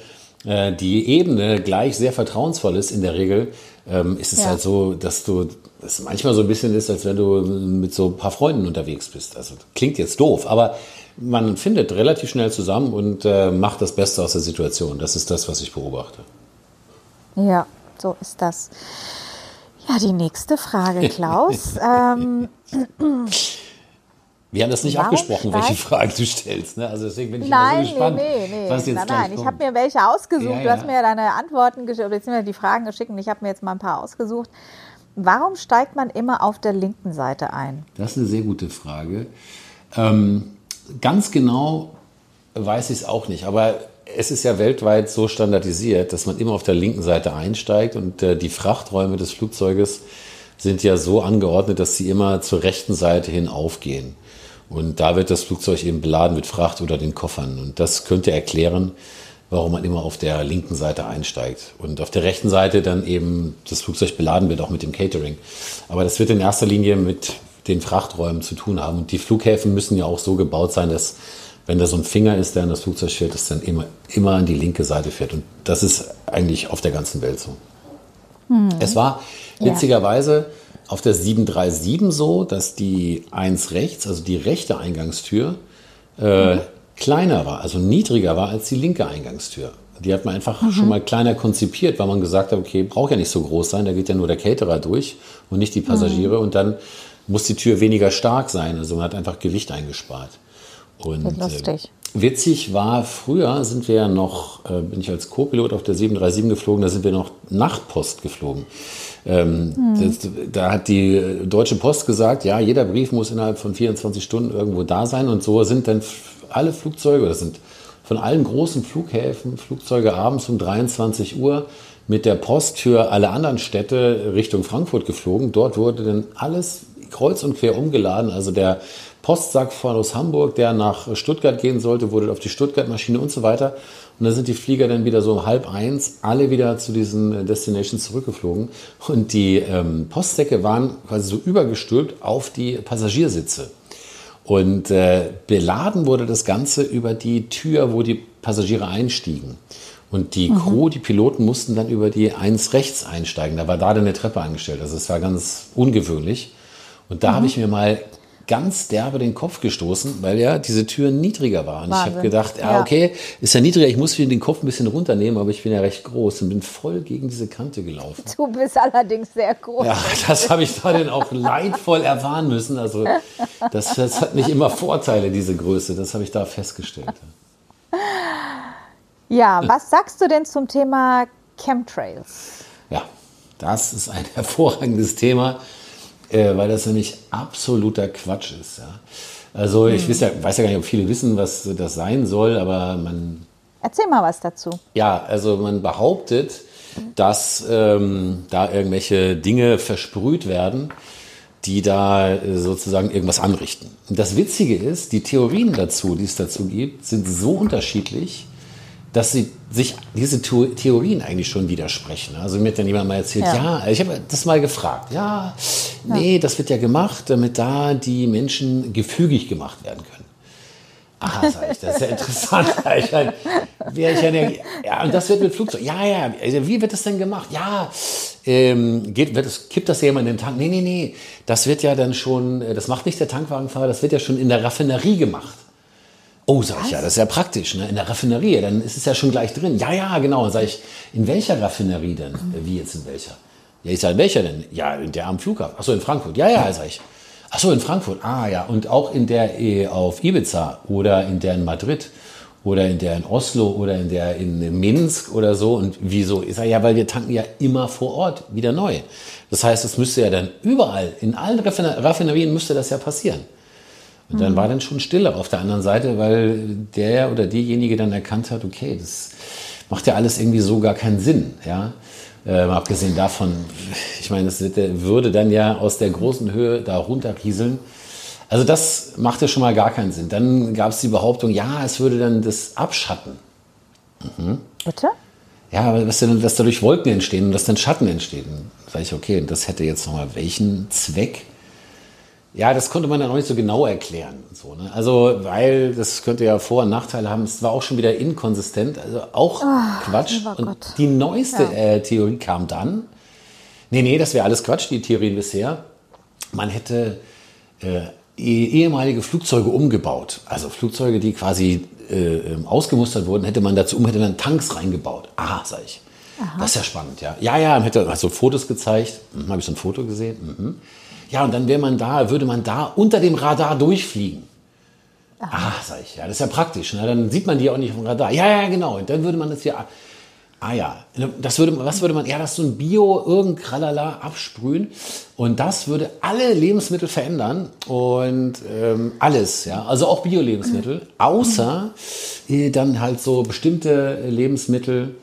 äh, die Ebene gleich sehr vertrauensvoll ist in der Regel, ähm, ist es ja. halt so, dass du es manchmal so ein bisschen ist, als wenn du mit so ein paar Freunden unterwegs bist. Also klingt jetzt doof, aber man findet relativ schnell zusammen und äh, macht das Beste aus der Situation. Das ist das, was ich beobachte. Ja, so ist das. Ja, die nächste Frage, Klaus. ähm, wir haben das nicht Warum abgesprochen, welche Fragen du stellst. Ne? Also deswegen bin ich nein, so gespannt, nee, nee, nee. was jetzt Nein, nein, ich habe mir welche ausgesucht. Ja, du hast mir deine Antworten geschickt, beziehungsweise die Fragen geschickt und ich habe mir jetzt mal ein paar ausgesucht. Warum steigt man immer auf der linken Seite ein? Das ist eine sehr gute Frage. Ähm, ganz genau weiß ich es auch nicht, aber es ist ja weltweit so standardisiert, dass man immer auf der linken Seite einsteigt und äh, die Frachträume des Flugzeuges sind ja so angeordnet, dass sie immer zur rechten Seite hin aufgehen. Und da wird das Flugzeug eben beladen mit Fracht oder den Koffern. Und das könnte erklären, warum man immer auf der linken Seite einsteigt. Und auf der rechten Seite dann eben das Flugzeug beladen wird, auch mit dem Catering. Aber das wird in erster Linie mit den Frachträumen zu tun haben. Und die Flughäfen müssen ja auch so gebaut sein, dass wenn da so ein Finger ist, der an das Flugzeug fährt, das dann immer, immer an die linke Seite fährt. Und das ist eigentlich auf der ganzen Welt so. Hm. Es war witzigerweise ja. auf der 737 so, dass die 1 rechts, also die rechte Eingangstür, äh, mhm. kleiner war, also niedriger war als die linke Eingangstür. Die hat man einfach mhm. schon mal kleiner konzipiert, weil man gesagt hat, okay, braucht ja nicht so groß sein, da geht ja nur der Caterer durch und nicht die Passagiere. Mhm. Und dann muss die Tür weniger stark sein. Also man hat einfach Gewicht eingespart. Und, lustig. Äh, witzig war, früher sind wir ja noch, äh, bin ich als Co-Pilot auf der 737 geflogen, da sind wir noch Nachtpost geflogen. Ähm, hm. das, da hat die Deutsche Post gesagt, ja, jeder Brief muss innerhalb von 24 Stunden irgendwo da sein. Und so sind dann alle Flugzeuge, das sind von allen großen Flughäfen Flugzeuge abends um 23 Uhr mit der Post für alle anderen Städte Richtung Frankfurt geflogen. Dort wurde dann alles kreuz und quer umgeladen. Also der Postsack von aus Hamburg, der nach Stuttgart gehen sollte, wurde auf die Stuttgart-Maschine und so weiter. Und dann sind die Flieger dann wieder so um halb eins alle wieder zu diesen Destinations zurückgeflogen. Und die ähm, Postsäcke waren quasi so übergestülpt auf die Passagiersitze. Und äh, beladen wurde das Ganze über die Tür, wo die Passagiere einstiegen. Und die mhm. Crew, die Piloten mussten dann über die eins rechts einsteigen. Da war da dann eine Treppe angestellt. Also es war ganz ungewöhnlich. Und da mhm. habe ich mir mal ganz derbe den Kopf gestoßen, weil ja diese Tür niedriger war. Und Wahnsinn. ich habe gedacht, ja, ja, okay, ist ja niedriger, ich muss den Kopf ein bisschen runternehmen, aber ich bin ja recht groß und bin voll gegen diese Kante gelaufen. Du bist allerdings sehr groß. Ja, das habe ich da dann auch leidvoll erfahren müssen. Also das, das hat nicht immer Vorteile, diese Größe. Das habe ich da festgestellt. Ja, was sagst du denn zum Thema Chemtrails? Ja, das ist ein hervorragendes Thema äh, weil das nämlich absoluter Quatsch ist. Ja. Also ich hm. weiß, ja, weiß ja gar nicht, ob viele wissen, was das sein soll, aber man... Erzähl mal was dazu. Ja, also man behauptet, dass ähm, da irgendwelche Dinge versprüht werden, die da äh, sozusagen irgendwas anrichten. Und das Witzige ist, die Theorien dazu, die es dazu gibt, sind so unterschiedlich, dass sie sich diese Theorien eigentlich schon widersprechen. Also mir hat dann jemand mal erzählt, ja, ja ich habe das mal gefragt, ja, nee, ja. das wird ja gemacht, damit da die Menschen gefügig gemacht werden können. Ah, sag ich, das ist ja interessant. ich halt, ich ja, ja, und das wird mit Flugzeug. Ja, ja, also wie wird das denn gemacht? Ja, ähm, geht, wird das, kippt das jemand in den Tank? Nee, nee, nee. Das wird ja dann schon, das macht nicht der Tankwagenfahrer, das wird ja schon in der Raffinerie gemacht. Oh, sag ich, ja, das ist ja praktisch, ne? in der Raffinerie, dann ist es ja schon gleich drin. Ja, ja, genau. Sag ich, in welcher Raffinerie denn? Mhm. Wie jetzt in welcher? Ja, ich sage, in welcher denn? Ja, in der am Flughafen. Achso, in Frankfurt. Ja, ja, sag ich. Achso, in Frankfurt. Ah, ja. Und auch in der äh, auf Ibiza oder in der in Madrid oder in der in Oslo oder in der in Minsk oder so. Und wieso? Ich sage, ja, weil wir tanken ja immer vor Ort wieder neu. Das heißt, es müsste ja dann überall, in allen Raffinerien müsste das ja passieren. Und dann war dann schon Stille auf der anderen Seite, weil der oder diejenige dann erkannt hat, okay, das macht ja alles irgendwie so gar keinen Sinn. Ja? Äh, abgesehen davon, ich meine, das würde dann ja aus der großen Höhe da runterrieseln. Also das machte schon mal gar keinen Sinn. Dann gab es die Behauptung, ja, es würde dann das abschatten. Mhm. Bitte? Ja, dass, dass dadurch Wolken entstehen und dass dann Schatten entstehen. Da sage ich, okay, das hätte jetzt nochmal welchen Zweck? Ja, das konnte man ja noch nicht so genau erklären. So, ne? Also, weil das könnte ja Vor- und Nachteile haben. Es war auch schon wieder inkonsistent, also auch oh, Quatsch. Und Gott. die neueste ja. äh, Theorie kam dann. Nee, nee, das wäre alles Quatsch, die Theorien bisher. Man hätte äh, eh, ehemalige Flugzeuge umgebaut. Also Flugzeuge, die quasi äh, ähm, ausgemustert wurden, hätte man dazu um, hätte man Tanks reingebaut. Aha, sag ich. Aha. Das ist ja spannend, ja. Ja, ja, man hätte also Fotos gezeigt. Hm, Habe ich so ein Foto gesehen. Mhm. Ja, und dann wäre man da, würde man da unter dem Radar durchfliegen. Ah, sag ich, ja, das ist ja praktisch. Ne? Dann sieht man die auch nicht vom Radar. Ja, ja, genau. Und dann würde man das hier. Ah ja, das würde, was würde man, ja, das so ein Bio, irgend Kralala absprühen und das würde alle Lebensmittel verändern und ähm, alles, ja, also auch Bio-Lebensmittel, außer äh, dann halt so bestimmte Lebensmittel,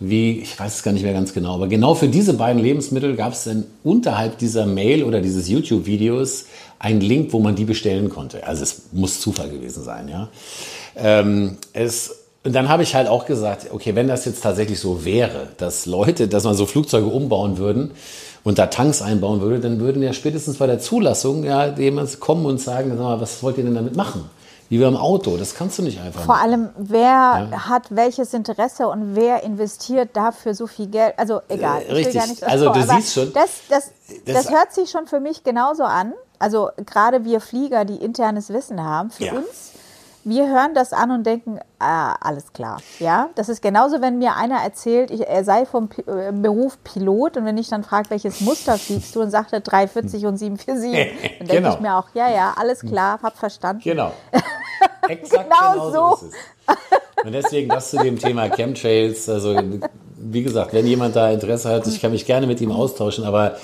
wie, ich weiß es gar nicht mehr ganz genau, aber genau für diese beiden Lebensmittel gab es dann unterhalb dieser Mail oder dieses YouTube-Videos einen Link, wo man die bestellen konnte. Also es muss Zufall gewesen sein, ja. Ähm, es, und dann habe ich halt auch gesagt, okay, wenn das jetzt tatsächlich so wäre, dass Leute, dass man so Flugzeuge umbauen würden und da Tanks einbauen würde, dann würden ja spätestens bei der Zulassung ja jemand kommen und sagen, mal, was wollt ihr denn damit machen? Wie beim Auto, das kannst du nicht einfach. Vor machen. allem, wer ja. hat welches Interesse und wer investiert dafür so viel Geld? Also egal. Äh, richtig. also vor, du siehst schon. Das, das, das, das, hört sich schon für mich genauso an. Also gerade wir Flieger, die internes Wissen haben, für ja. uns wir hören das an und denken, ah, alles klar. Ja, das ist genauso, wenn mir einer erzählt, ich, er sei vom P äh, Beruf Pilot und wenn ich dann frage, welches Muster fliegst du und sagte 340 und 747, dann denke genau. ich mir auch, ja, ja, alles klar, hab verstanden. Genau. Exakt genau, genau so. ist es. Und deswegen das zu dem Thema Chemtrails. Also, wie gesagt, wenn jemand da Interesse hat, ich kann mich gerne mit ihm austauschen, aber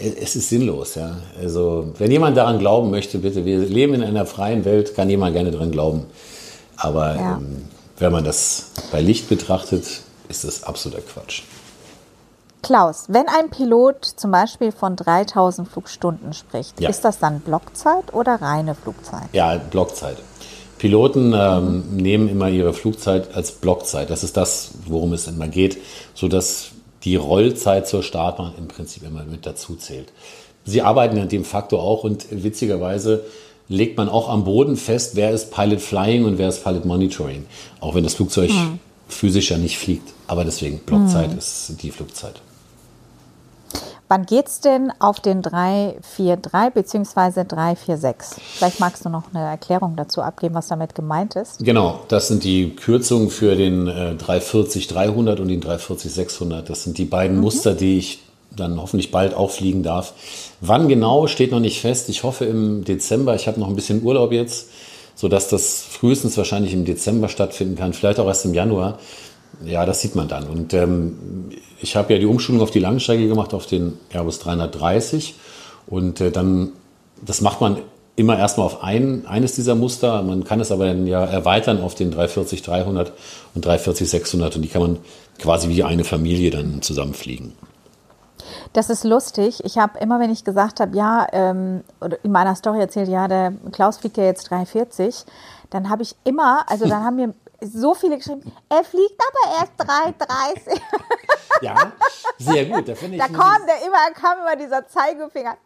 es ist sinnlos, ja. Also, wenn jemand daran glauben möchte, bitte, wir leben in einer freien Welt, kann jemand gerne daran glauben. Aber ja. ähm, wenn man das bei Licht betrachtet, ist das absoluter Quatsch. Klaus, wenn ein Pilot zum Beispiel von 3000 Flugstunden spricht, ja. ist das dann Blockzeit oder reine Flugzeit? Ja, Blockzeit. Piloten ähm, nehmen immer ihre Flugzeit als Blockzeit. Das ist das, worum es immer geht, sodass die Rollzeit zur Startbahn im Prinzip immer mit dazu zählt. Sie arbeiten an dem Faktor auch und witzigerweise legt man auch am Boden fest, wer ist Pilot Flying und wer ist Pilot Monitoring. Auch wenn das Flugzeug hm. physisch ja nicht fliegt. Aber deswegen, Blockzeit hm. ist die Flugzeit. Wann geht es denn auf den 343 bzw. 346? Vielleicht magst du noch eine Erklärung dazu abgeben, was damit gemeint ist. Genau, das sind die Kürzungen für den äh, 340-300 und den 340-600. Das sind die beiden mhm. Muster, die ich dann hoffentlich bald auch fliegen darf. Wann genau steht noch nicht fest. Ich hoffe im Dezember. Ich habe noch ein bisschen Urlaub jetzt, sodass das frühestens wahrscheinlich im Dezember stattfinden kann, vielleicht auch erst im Januar. Ja, das sieht man dann. Und ähm, ich habe ja die Umschulung auf die Langstrecke gemacht, auf den Airbus 330. Und äh, dann, das macht man immer erstmal auf ein, eines dieser Muster. Man kann es aber dann ja erweitern auf den 340-300 und 340-600. Und die kann man quasi wie eine Familie dann zusammenfliegen. Das ist lustig. Ich habe immer, wenn ich gesagt habe, ja, ähm, oder in meiner Story erzählt, ja, der Klaus fliegt ja jetzt 340, dann habe ich immer, also dann haben mir so viele geschrieben, er fliegt aber erst 3,30. ja, sehr gut. Da, ich da kam, der immer, kam immer dieser Zeigefinger.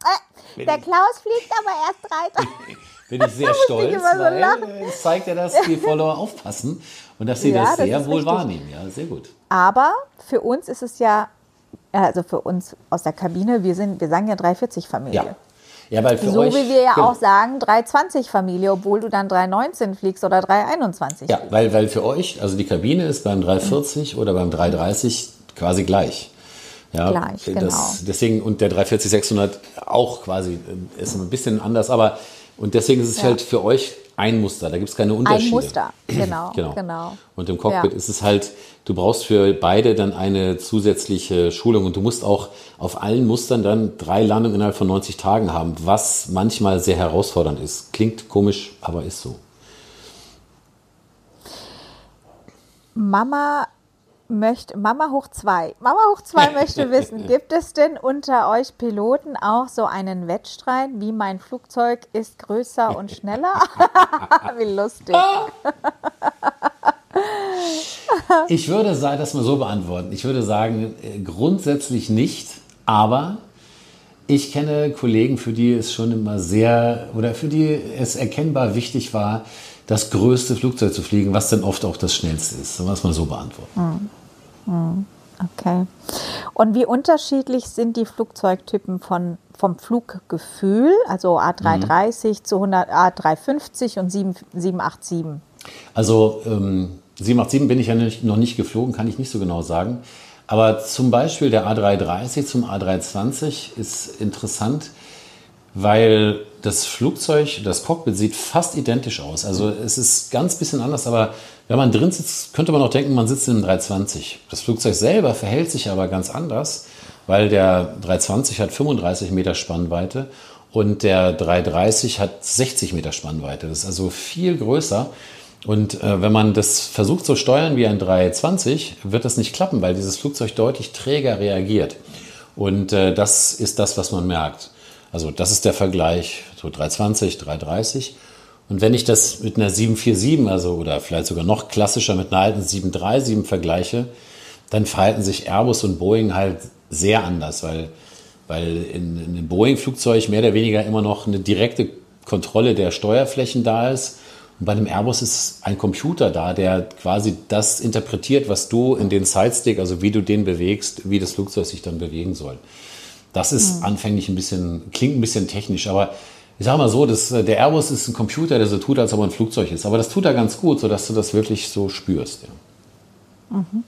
Äh, der Klaus fliegt aber erst 3,30. Bin ich sehr stolz, ich weil es zeigt ja, dass die Follower aufpassen und dass sie ja, das sehr das wohl richtig. wahrnehmen. Ja, sehr gut. Aber für uns ist es ja, also für uns aus der Kabine, wir sind, wir sagen ja 340-Familie. Ja. Ja, weil für so euch, wie wir ja genau. auch sagen, 320 Familie, obwohl du dann 319 fliegst oder 321. Ja, weil, weil für euch, also die Kabine ist beim 340 mhm. oder beim 330 quasi gleich. Ja, gleich, genau. Das, deswegen, und der 340 600 auch quasi, äh, ist ein bisschen anders, aber und deswegen ist es ja. halt für euch ein Muster, da gibt es keine Unterschiede. Ein Muster, genau. genau. genau. Und im Cockpit ja. ist es halt, du brauchst für beide dann eine zusätzliche Schulung und du musst auch auf allen Mustern dann drei Landungen innerhalb von 90 Tagen haben, was manchmal sehr herausfordernd ist. Klingt komisch, aber ist so. Mama möchte, Mama hoch zwei, Mama hoch zwei möchte wissen, gibt es denn unter euch Piloten auch so einen Wettstreit, wie mein Flugzeug ist größer und schneller? wie lustig. ich würde das mal so beantworten. Ich würde sagen, äh, grundsätzlich nicht, aber ich kenne Kollegen, für die es schon immer sehr oder für die es erkennbar wichtig war, das größte Flugzeug zu fliegen, was dann oft auch das schnellste ist. Sollen wir es mal so beantworten. Hm. Hm. Okay. Und wie unterschiedlich sind die Flugzeugtypen von, vom Fluggefühl, also A330 mhm. zu 100, A350 und 787? Also ähm, 787 bin ich ja noch nicht geflogen, kann ich nicht so genau sagen. Aber zum Beispiel der A330 zum A320 ist interessant, weil das Flugzeug, das Cockpit sieht fast identisch aus. Also es ist ganz bisschen anders, aber wenn man drin sitzt, könnte man auch denken, man sitzt in einem 320. Das Flugzeug selber verhält sich aber ganz anders, weil der 320 hat 35 Meter Spannweite und der 330 hat 60 Meter Spannweite. Das ist also viel größer. Und äh, wenn man das versucht zu steuern wie ein 320, wird das nicht klappen, weil dieses Flugzeug deutlich träger reagiert. Und äh, das ist das, was man merkt. Also das ist der Vergleich, so 320, 330. Und wenn ich das mit einer 747, also oder vielleicht sogar noch klassischer mit einer alten 737 vergleiche, dann verhalten sich Airbus und Boeing halt sehr anders, weil Weil in, in einem Boeing-Flugzeug mehr oder weniger immer noch eine direkte Kontrolle der Steuerflächen da ist. Und bei einem Airbus ist ein Computer da, der quasi das interpretiert, was du in den Sidestick, also wie du den bewegst, wie das Flugzeug sich dann bewegen soll. Das ist mhm. anfänglich ein bisschen, klingt ein bisschen technisch, aber ich sage mal so, das, der Airbus ist ein Computer, der so tut, als ob er ein Flugzeug ist. Aber das tut er ganz gut, sodass du das wirklich so spürst. Ja. Mhm.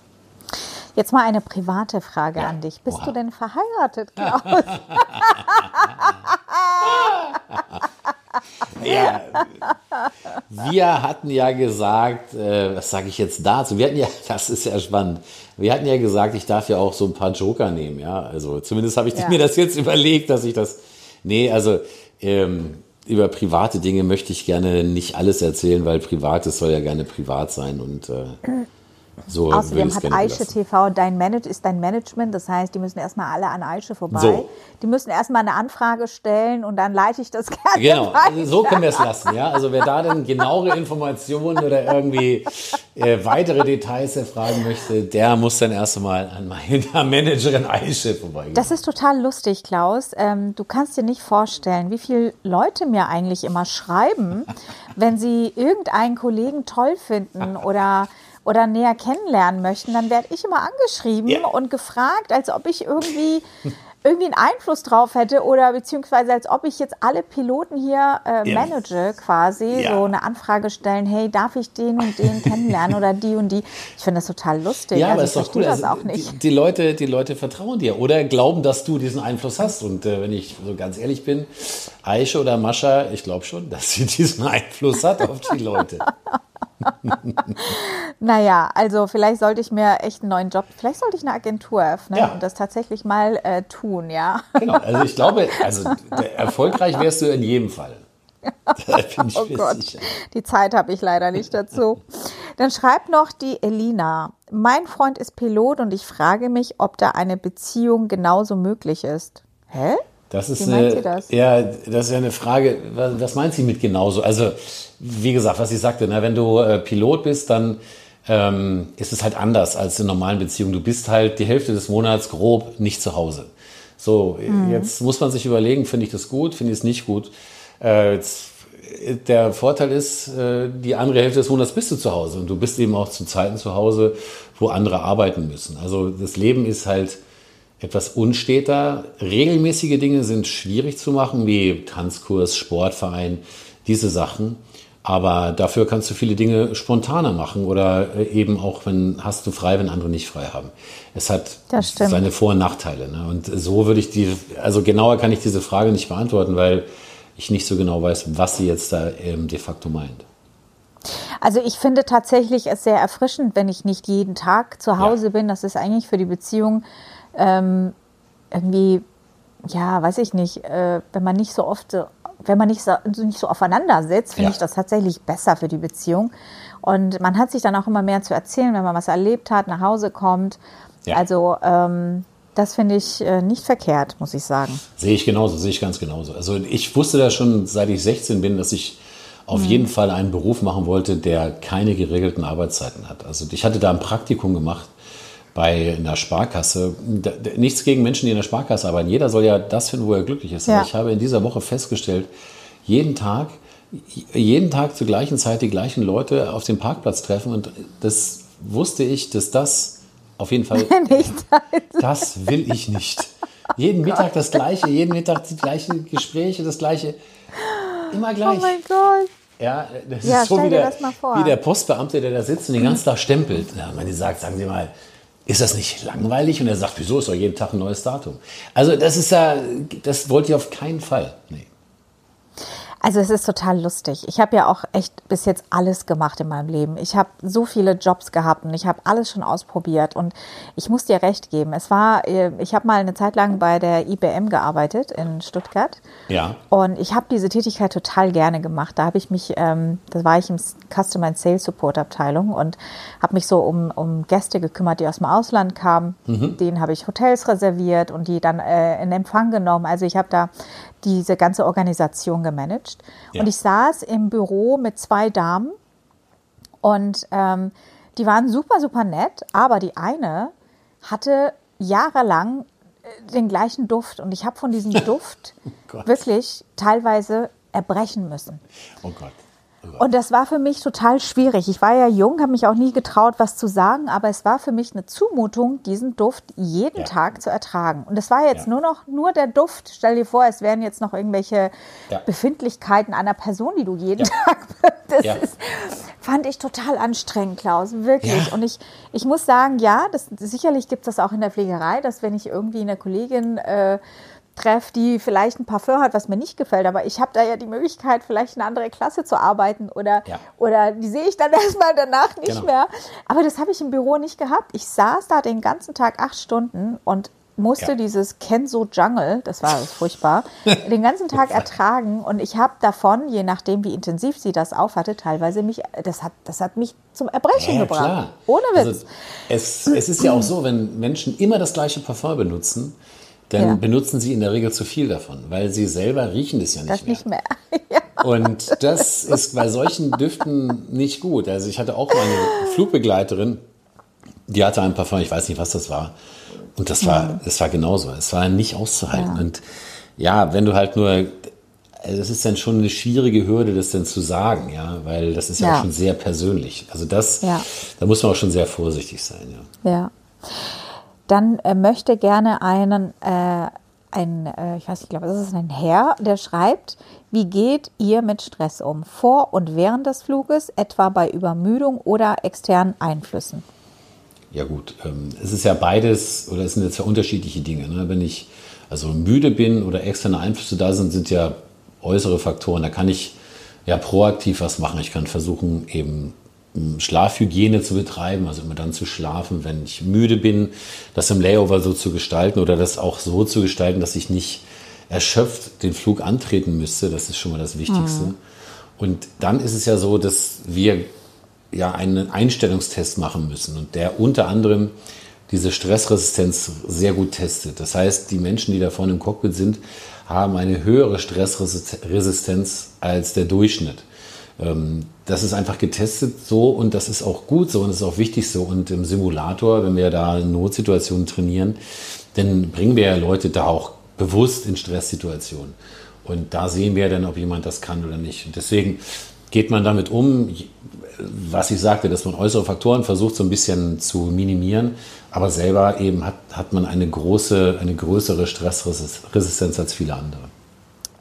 Jetzt mal eine private Frage ja. an dich. Bist Oha. du denn verheiratet, Klaus? ja, wir hatten ja gesagt, äh, was sage ich jetzt dazu? Wir hatten ja, das ist ja spannend. Wir hatten ja gesagt, ich darf ja auch so ein paar Joker nehmen, ja. Also zumindest habe ich ja. mir das jetzt überlegt, dass ich das. Nee, also ähm, über private Dinge möchte ich gerne nicht alles erzählen, weil Privates soll ja gerne privat sein und äh, so Außerdem hat Aische TV dein Manage, ist dein Management, das heißt, die müssen erstmal alle an Aische vorbei. So. Die müssen erstmal eine Anfrage stellen und dann leite ich das gerne. Genau, weiter. so können wir es lassen. Ja? Also wer da dann genauere Informationen oder irgendwie äh, weitere Details erfragen möchte, der muss dann erstmal an meiner Managerin Aische vorbeigehen. Das ist total lustig, Klaus. Ähm, du kannst dir nicht vorstellen, wie viele Leute mir eigentlich immer schreiben, wenn sie irgendeinen Kollegen toll finden oder oder näher kennenlernen möchten, dann werde ich immer angeschrieben ja. und gefragt, als ob ich irgendwie irgendwie einen Einfluss drauf hätte oder beziehungsweise als ob ich jetzt alle Piloten hier äh, ja. manage quasi, ja. so eine Anfrage stellen, hey, darf ich den und den kennenlernen oder die und die. Ich finde das total lustig. Ja, also aber ist doch cool. Das also, auch nicht. Die, die, Leute, die Leute vertrauen dir oder glauben, dass du diesen Einfluss hast. Und äh, wenn ich so ganz ehrlich bin, Aische oder Mascha, ich glaube schon, dass sie diesen Einfluss hat auf die Leute. naja, also vielleicht sollte ich mir echt einen neuen Job, vielleicht sollte ich eine Agentur öffnen ja. und das tatsächlich mal äh, tun, ja. Genau, also ich glaube, also erfolgreich wärst du in jedem Fall. oh Gott, sicher. die Zeit habe ich leider nicht dazu. Dann schreibt noch die Elina. Mein Freund ist Pilot und ich frage mich, ob da eine Beziehung genauso möglich ist. Hä? Das ist, eine, das? Ja, das ist ja eine Frage, was, was meint sie mit genauso? Also, wie gesagt, was ich sagte, na, wenn du äh, Pilot bist, dann ähm, ist es halt anders als in normalen Beziehungen. Du bist halt die Hälfte des Monats grob nicht zu Hause. So, mhm. jetzt muss man sich überlegen, finde ich das gut, finde ich es nicht gut. Äh, jetzt, der Vorteil ist, äh, die andere Hälfte des Monats bist du zu Hause und du bist eben auch zu Zeiten zu Hause, wo andere arbeiten müssen. Also das Leben ist halt etwas unsteter. Regelmäßige Dinge sind schwierig zu machen, wie Tanzkurs, Sportverein, diese Sachen. Aber dafür kannst du viele Dinge spontaner machen oder äh, eben auch, wenn hast du frei, wenn andere nicht frei haben. Es hat seine Vor- und Nachteile. Ne? Und so würde ich die, also genauer kann ich diese Frage nicht beantworten, weil ich nicht so genau weiß, was sie jetzt da ähm, de facto meint. Also ich finde tatsächlich es sehr erfrischend, wenn ich nicht jeden Tag zu Hause ja. bin. Das ist eigentlich für die Beziehung ähm, irgendwie, ja, weiß ich nicht, äh, wenn man nicht so oft, wenn man nicht so, nicht so aufeinander sitzt, finde ja. ich das tatsächlich besser für die Beziehung. Und man hat sich dann auch immer mehr zu erzählen, wenn man was erlebt hat, nach Hause kommt. Ja. Also ähm, das finde ich äh, nicht verkehrt, muss ich sagen. Sehe ich genauso, sehe ich ganz genauso. Also ich wusste da schon, seit ich 16 bin, dass ich auf mhm. jeden Fall einen Beruf machen wollte, der keine geregelten Arbeitszeiten hat. Also ich hatte da ein Praktikum gemacht bei einer Sparkasse. Nichts gegen Menschen, die in der Sparkasse arbeiten. Jeder soll ja das finden, wo er glücklich ist. Ja. Ich habe in dieser Woche festgestellt, jeden Tag, jeden Tag zur gleichen Zeit die gleichen Leute auf dem Parkplatz treffen. Und das wusste ich, dass das auf jeden Fall, das will ich nicht. Jeden Mittag das Gleiche, jeden Mittag die gleichen Gespräche, das Gleiche. Immer gleich. Oh mein Gott. Ja, das ja, ist so wie der, wie der, Postbeamte, der da sitzt und den ganzen Tag stempelt. Ja, man sagt, sagen Sie mal, ist das nicht langweilig? Und er sagt, wieso ist doch jeden Tag ein neues Datum? Also das ist ja, das wollte ich auf keinen Fall. Nee. Also es ist total lustig. Ich habe ja auch echt bis jetzt alles gemacht in meinem Leben. Ich habe so viele Jobs gehabt und ich habe alles schon ausprobiert und ich muss dir recht geben. Es war, äh, ich habe mal eine Zeit lang bei der IBM gearbeitet in Stuttgart. Ja. Und ich habe diese Tätigkeit total gerne gemacht. Da habe ich mich, ähm, da war ich im Customer and Sales Support Abteilung und habe mich so um, um Gäste gekümmert, die aus dem Ausland kamen. Mhm. Denen habe ich Hotels reserviert und die dann äh, in Empfang genommen. Also ich habe da diese ganze Organisation gemanagt. Ja. Und ich saß im Büro mit zwei Damen und ähm, die waren super, super nett, aber die eine hatte jahrelang den gleichen Duft. Und ich habe von diesem Duft oh wirklich teilweise erbrechen müssen. Oh Gott. Und das war für mich total schwierig. Ich war ja jung, habe mich auch nie getraut, was zu sagen, aber es war für mich eine Zumutung, diesen Duft jeden ja. Tag zu ertragen. Und es war jetzt ja. nur noch nur der Duft. Stell dir vor, es wären jetzt noch irgendwelche ja. Befindlichkeiten einer Person, die du jeden Tag. Das ist, fand ich total anstrengend, Klaus, wirklich. Und ich, ich muss sagen, ja, das, sicherlich gibt es das auch in der Pflegerei, dass wenn ich irgendwie eine Kollegin äh, treffe, die vielleicht ein Parfum hat, was mir nicht gefällt, aber ich habe da ja die Möglichkeit, vielleicht eine andere Klasse zu arbeiten oder, ja. oder die sehe ich dann erstmal danach nicht genau. mehr. Aber das habe ich im Büro nicht gehabt. Ich saß da den ganzen Tag acht Stunden und musste ja. dieses Kenzo Jungle, das war furchtbar, den ganzen Tag ertragen und ich habe davon, je nachdem wie intensiv sie das aufhatte, teilweise mich, das hat, das hat mich zum Erbrechen ja, gebracht. Klar. Ohne Witz. Also es, es ist ja auch so, wenn Menschen immer das gleiche Parfum benutzen, dann ja. benutzen sie in der Regel zu viel davon, weil sie selber riechen es ja nicht das mehr. Nicht mehr. ja. Und das ist bei solchen Düften nicht gut. Also ich hatte auch meine Flugbegleiterin, die hatte ein Parfum, ich weiß nicht, was das war. Und das war, mhm. das war genauso. Es war nicht auszuhalten. Ja. Und ja, wenn du halt nur, also das ist dann schon eine schwierige Hürde, das denn zu sagen, ja, weil das ist ja, ja auch schon sehr persönlich. Also das, da muss man auch schon sehr vorsichtig sein, ja. Ja dann äh, möchte gerne einen, äh, ein, äh, ich weiß nicht, ich glaube, das ist ein Herr, der schreibt, wie geht ihr mit Stress um? Vor und während des Fluges, etwa bei Übermüdung oder externen Einflüssen? Ja gut, ähm, es ist ja beides, oder es sind jetzt ja unterschiedliche Dinge. Ne? Wenn ich also müde bin oder externe Einflüsse da sind, sind ja äußere Faktoren. Da kann ich ja proaktiv was machen. Ich kann versuchen, eben Schlafhygiene zu betreiben, also immer dann zu schlafen, wenn ich müde bin, das im Layover so zu gestalten oder das auch so zu gestalten, dass ich nicht erschöpft den Flug antreten müsste. Das ist schon mal das Wichtigste. Mhm. Und dann ist es ja so, dass wir ja einen Einstellungstest machen müssen und der unter anderem diese Stressresistenz sehr gut testet. Das heißt, die Menschen, die da vorne im Cockpit sind, haben eine höhere Stressresistenz als der Durchschnitt. Ähm, das ist einfach getestet so und das ist auch gut so und das ist auch wichtig so. Und im Simulator, wenn wir da Notsituationen trainieren, dann bringen wir ja Leute da auch bewusst in Stresssituationen. Und da sehen wir dann, ob jemand das kann oder nicht. Und deswegen geht man damit um, was ich sagte, dass man äußere Faktoren versucht so ein bisschen zu minimieren, aber selber eben hat, hat man eine große, eine größere Stressresistenz als viele andere.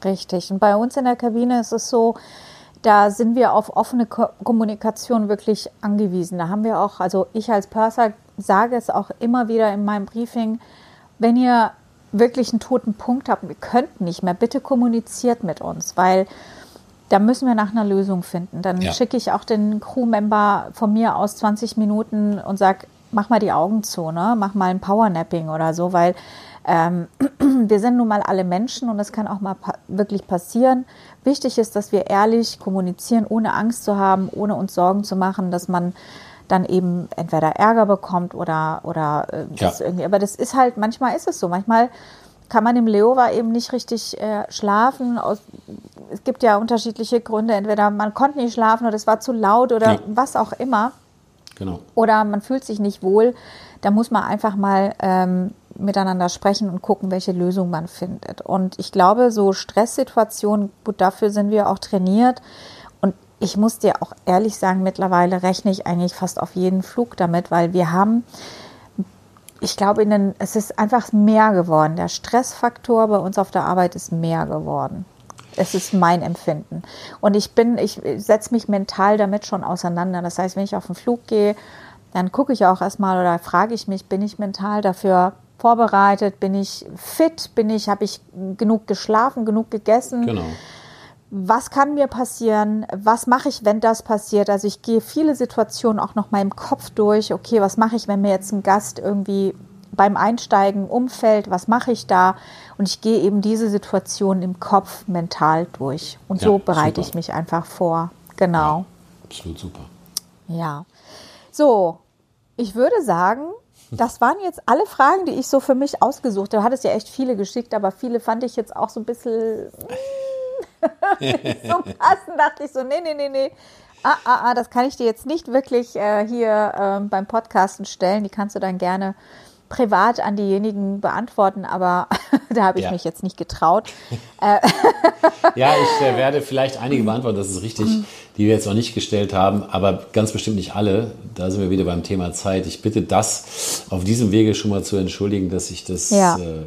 Richtig. Und bei uns in der Kabine ist es so, da sind wir auf offene Ko Kommunikation wirklich angewiesen. Da haben wir auch, also ich als Purser sage es auch immer wieder in meinem Briefing, wenn ihr wirklich einen toten Punkt habt, wir könnten nicht mehr, bitte kommuniziert mit uns, weil da müssen wir nach einer Lösung finden. Dann ja. schicke ich auch den Crewmember von mir aus 20 Minuten und sage, mach mal die Augen zu, ne? mach mal ein Powernapping oder so, weil ähm, wir sind nun mal alle Menschen und das kann auch mal pa wirklich passieren. Wichtig ist, dass wir ehrlich kommunizieren, ohne Angst zu haben, ohne uns Sorgen zu machen, dass man dann eben entweder Ärger bekommt oder, oder äh, das ja. irgendwie. Aber das ist halt, manchmal ist es so. Manchmal kann man im Leowa eben nicht richtig äh, schlafen. Aus, es gibt ja unterschiedliche Gründe. Entweder man konnte nicht schlafen oder es war zu laut oder ja. was auch immer. Genau. Oder man fühlt sich nicht wohl. Da muss man einfach mal ähm, miteinander sprechen und gucken, welche Lösung man findet. Und ich glaube, so Stresssituationen, gut, dafür sind wir auch trainiert. Und ich muss dir auch ehrlich sagen, mittlerweile rechne ich eigentlich fast auf jeden Flug damit, weil wir haben, ich glaube, in den, es ist einfach mehr geworden. Der Stressfaktor bei uns auf der Arbeit ist mehr geworden. Es ist mein Empfinden. Und ich bin, ich setze mich mental damit schon auseinander. Das heißt, wenn ich auf den Flug gehe, dann gucke ich auch erstmal oder frage ich mich, bin ich mental dafür vorbereitet? Bin ich fit? Bin ich, habe ich genug geschlafen, genug gegessen? Genau. Was kann mir passieren? Was mache ich, wenn das passiert? Also ich gehe viele Situationen auch noch mal im Kopf durch. Okay, was mache ich, wenn mir jetzt ein Gast irgendwie beim Einsteigen umfällt? Was mache ich da? Und ich gehe eben diese Situation im Kopf mental durch. Und ja, so bereite super. ich mich einfach vor. Genau. Ja, absolut super. Ja. So, ich würde sagen, das waren jetzt alle Fragen, die ich so für mich ausgesucht habe. Du hattest ja echt viele geschickt, aber viele fand ich jetzt auch so ein bisschen so passend. Dachte ich so, nee, nee, nee, nee. Ah, ah, ah, das kann ich dir jetzt nicht wirklich äh, hier äh, beim Podcasten stellen. Die kannst du dann gerne privat an diejenigen beantworten, aber da habe ich ja. mich jetzt nicht getraut. ja, ich äh, werde vielleicht einige beantworten, das ist richtig, die wir jetzt noch nicht gestellt haben, aber ganz bestimmt nicht alle. Da sind wir wieder beim Thema Zeit. Ich bitte das auf diesem Wege schon mal zu entschuldigen, dass ich das ja. äh,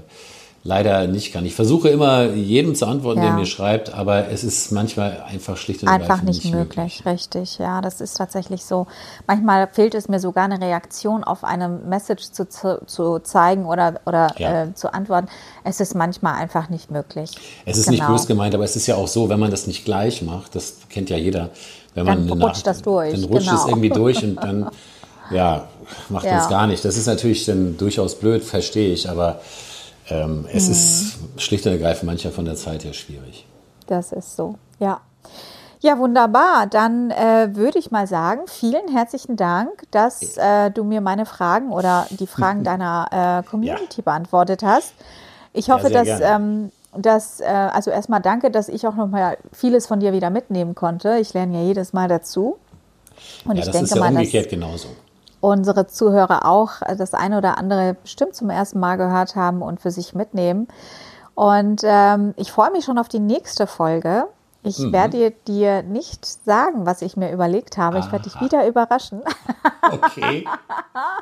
leider nicht kann. Ich versuche immer jedem zu antworten, ja. der mir schreibt, aber es ist manchmal einfach schlicht und einfach nicht, nicht möglich. möglich. Richtig, ja, das ist tatsächlich so. Manchmal fehlt es mir sogar eine Reaktion auf eine Message zu, zu, zeigen oder, oder ja. äh, zu antworten. Es ist manchmal einfach nicht möglich. Es ist genau. nicht böse gemeint, aber es ist ja auch so, wenn man das nicht gleich macht, das kennt ja jeder. Wenn dann man rutscht Nacht, das durch. Dann rutscht genau. es irgendwie durch und dann ja, macht ja. man es gar nicht. Das ist natürlich dann durchaus blöd, verstehe ich, aber ähm, es mhm. ist schlicht und ergreifend mancher von der Zeit her schwierig. Das ist so, ja. Ja, wunderbar. Dann äh, würde ich mal sagen, vielen herzlichen Dank, dass äh, du mir meine Fragen oder die Fragen deiner äh, Community ja. beantwortet hast. Ich hoffe, ja, dass, ähm, dass äh, also erstmal danke, dass ich auch noch mal vieles von dir wieder mitnehmen konnte. Ich lerne ja jedes Mal dazu. Und ja, ich das denke ist ja mal, umgekehrt genauso unsere Zuhörer auch das eine oder andere bestimmt zum ersten Mal gehört haben und für sich mitnehmen. Und ähm, ich freue mich schon auf die nächste Folge. Ich mhm. werde dir nicht sagen, was ich mir überlegt habe. Aha. Ich werde dich wieder überraschen. Okay.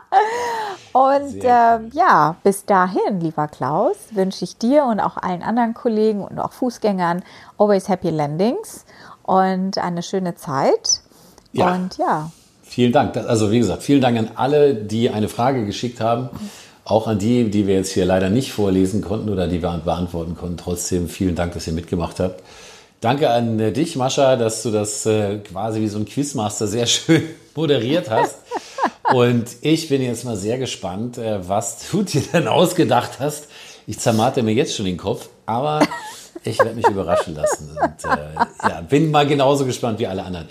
und äh, ja, bis dahin, lieber Klaus, wünsche ich dir und auch allen anderen Kollegen und auch Fußgängern always happy landings und eine schöne Zeit. Ja. Und ja, Vielen Dank. Also wie gesagt, vielen Dank an alle, die eine Frage geschickt haben. Auch an die, die wir jetzt hier leider nicht vorlesen konnten oder die wir beantworten konnten. Trotzdem vielen Dank, dass ihr mitgemacht habt. Danke an äh, dich, Mascha, dass du das äh, quasi wie so ein Quizmaster sehr schön moderiert hast. Und ich bin jetzt mal sehr gespannt, äh, was du dir denn ausgedacht hast. Ich zermate mir jetzt schon den Kopf, aber ich werde mich überraschen lassen. Und äh, ja, bin mal genauso gespannt wie alle anderen.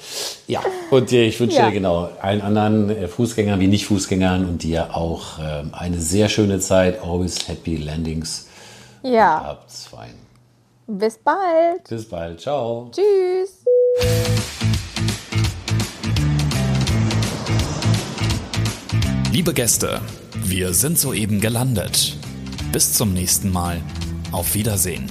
Ja, und äh, ich wünsche ja. genau allen anderen äh, Fußgängern wie Nicht-Fußgängern und dir auch äh, eine sehr schöne Zeit. Always happy landings. Ja. Und habt's fein. Bis bald. Bis bald. Ciao. Tschüss. Liebe Gäste, wir sind soeben gelandet. Bis zum nächsten Mal. Auf Wiedersehen.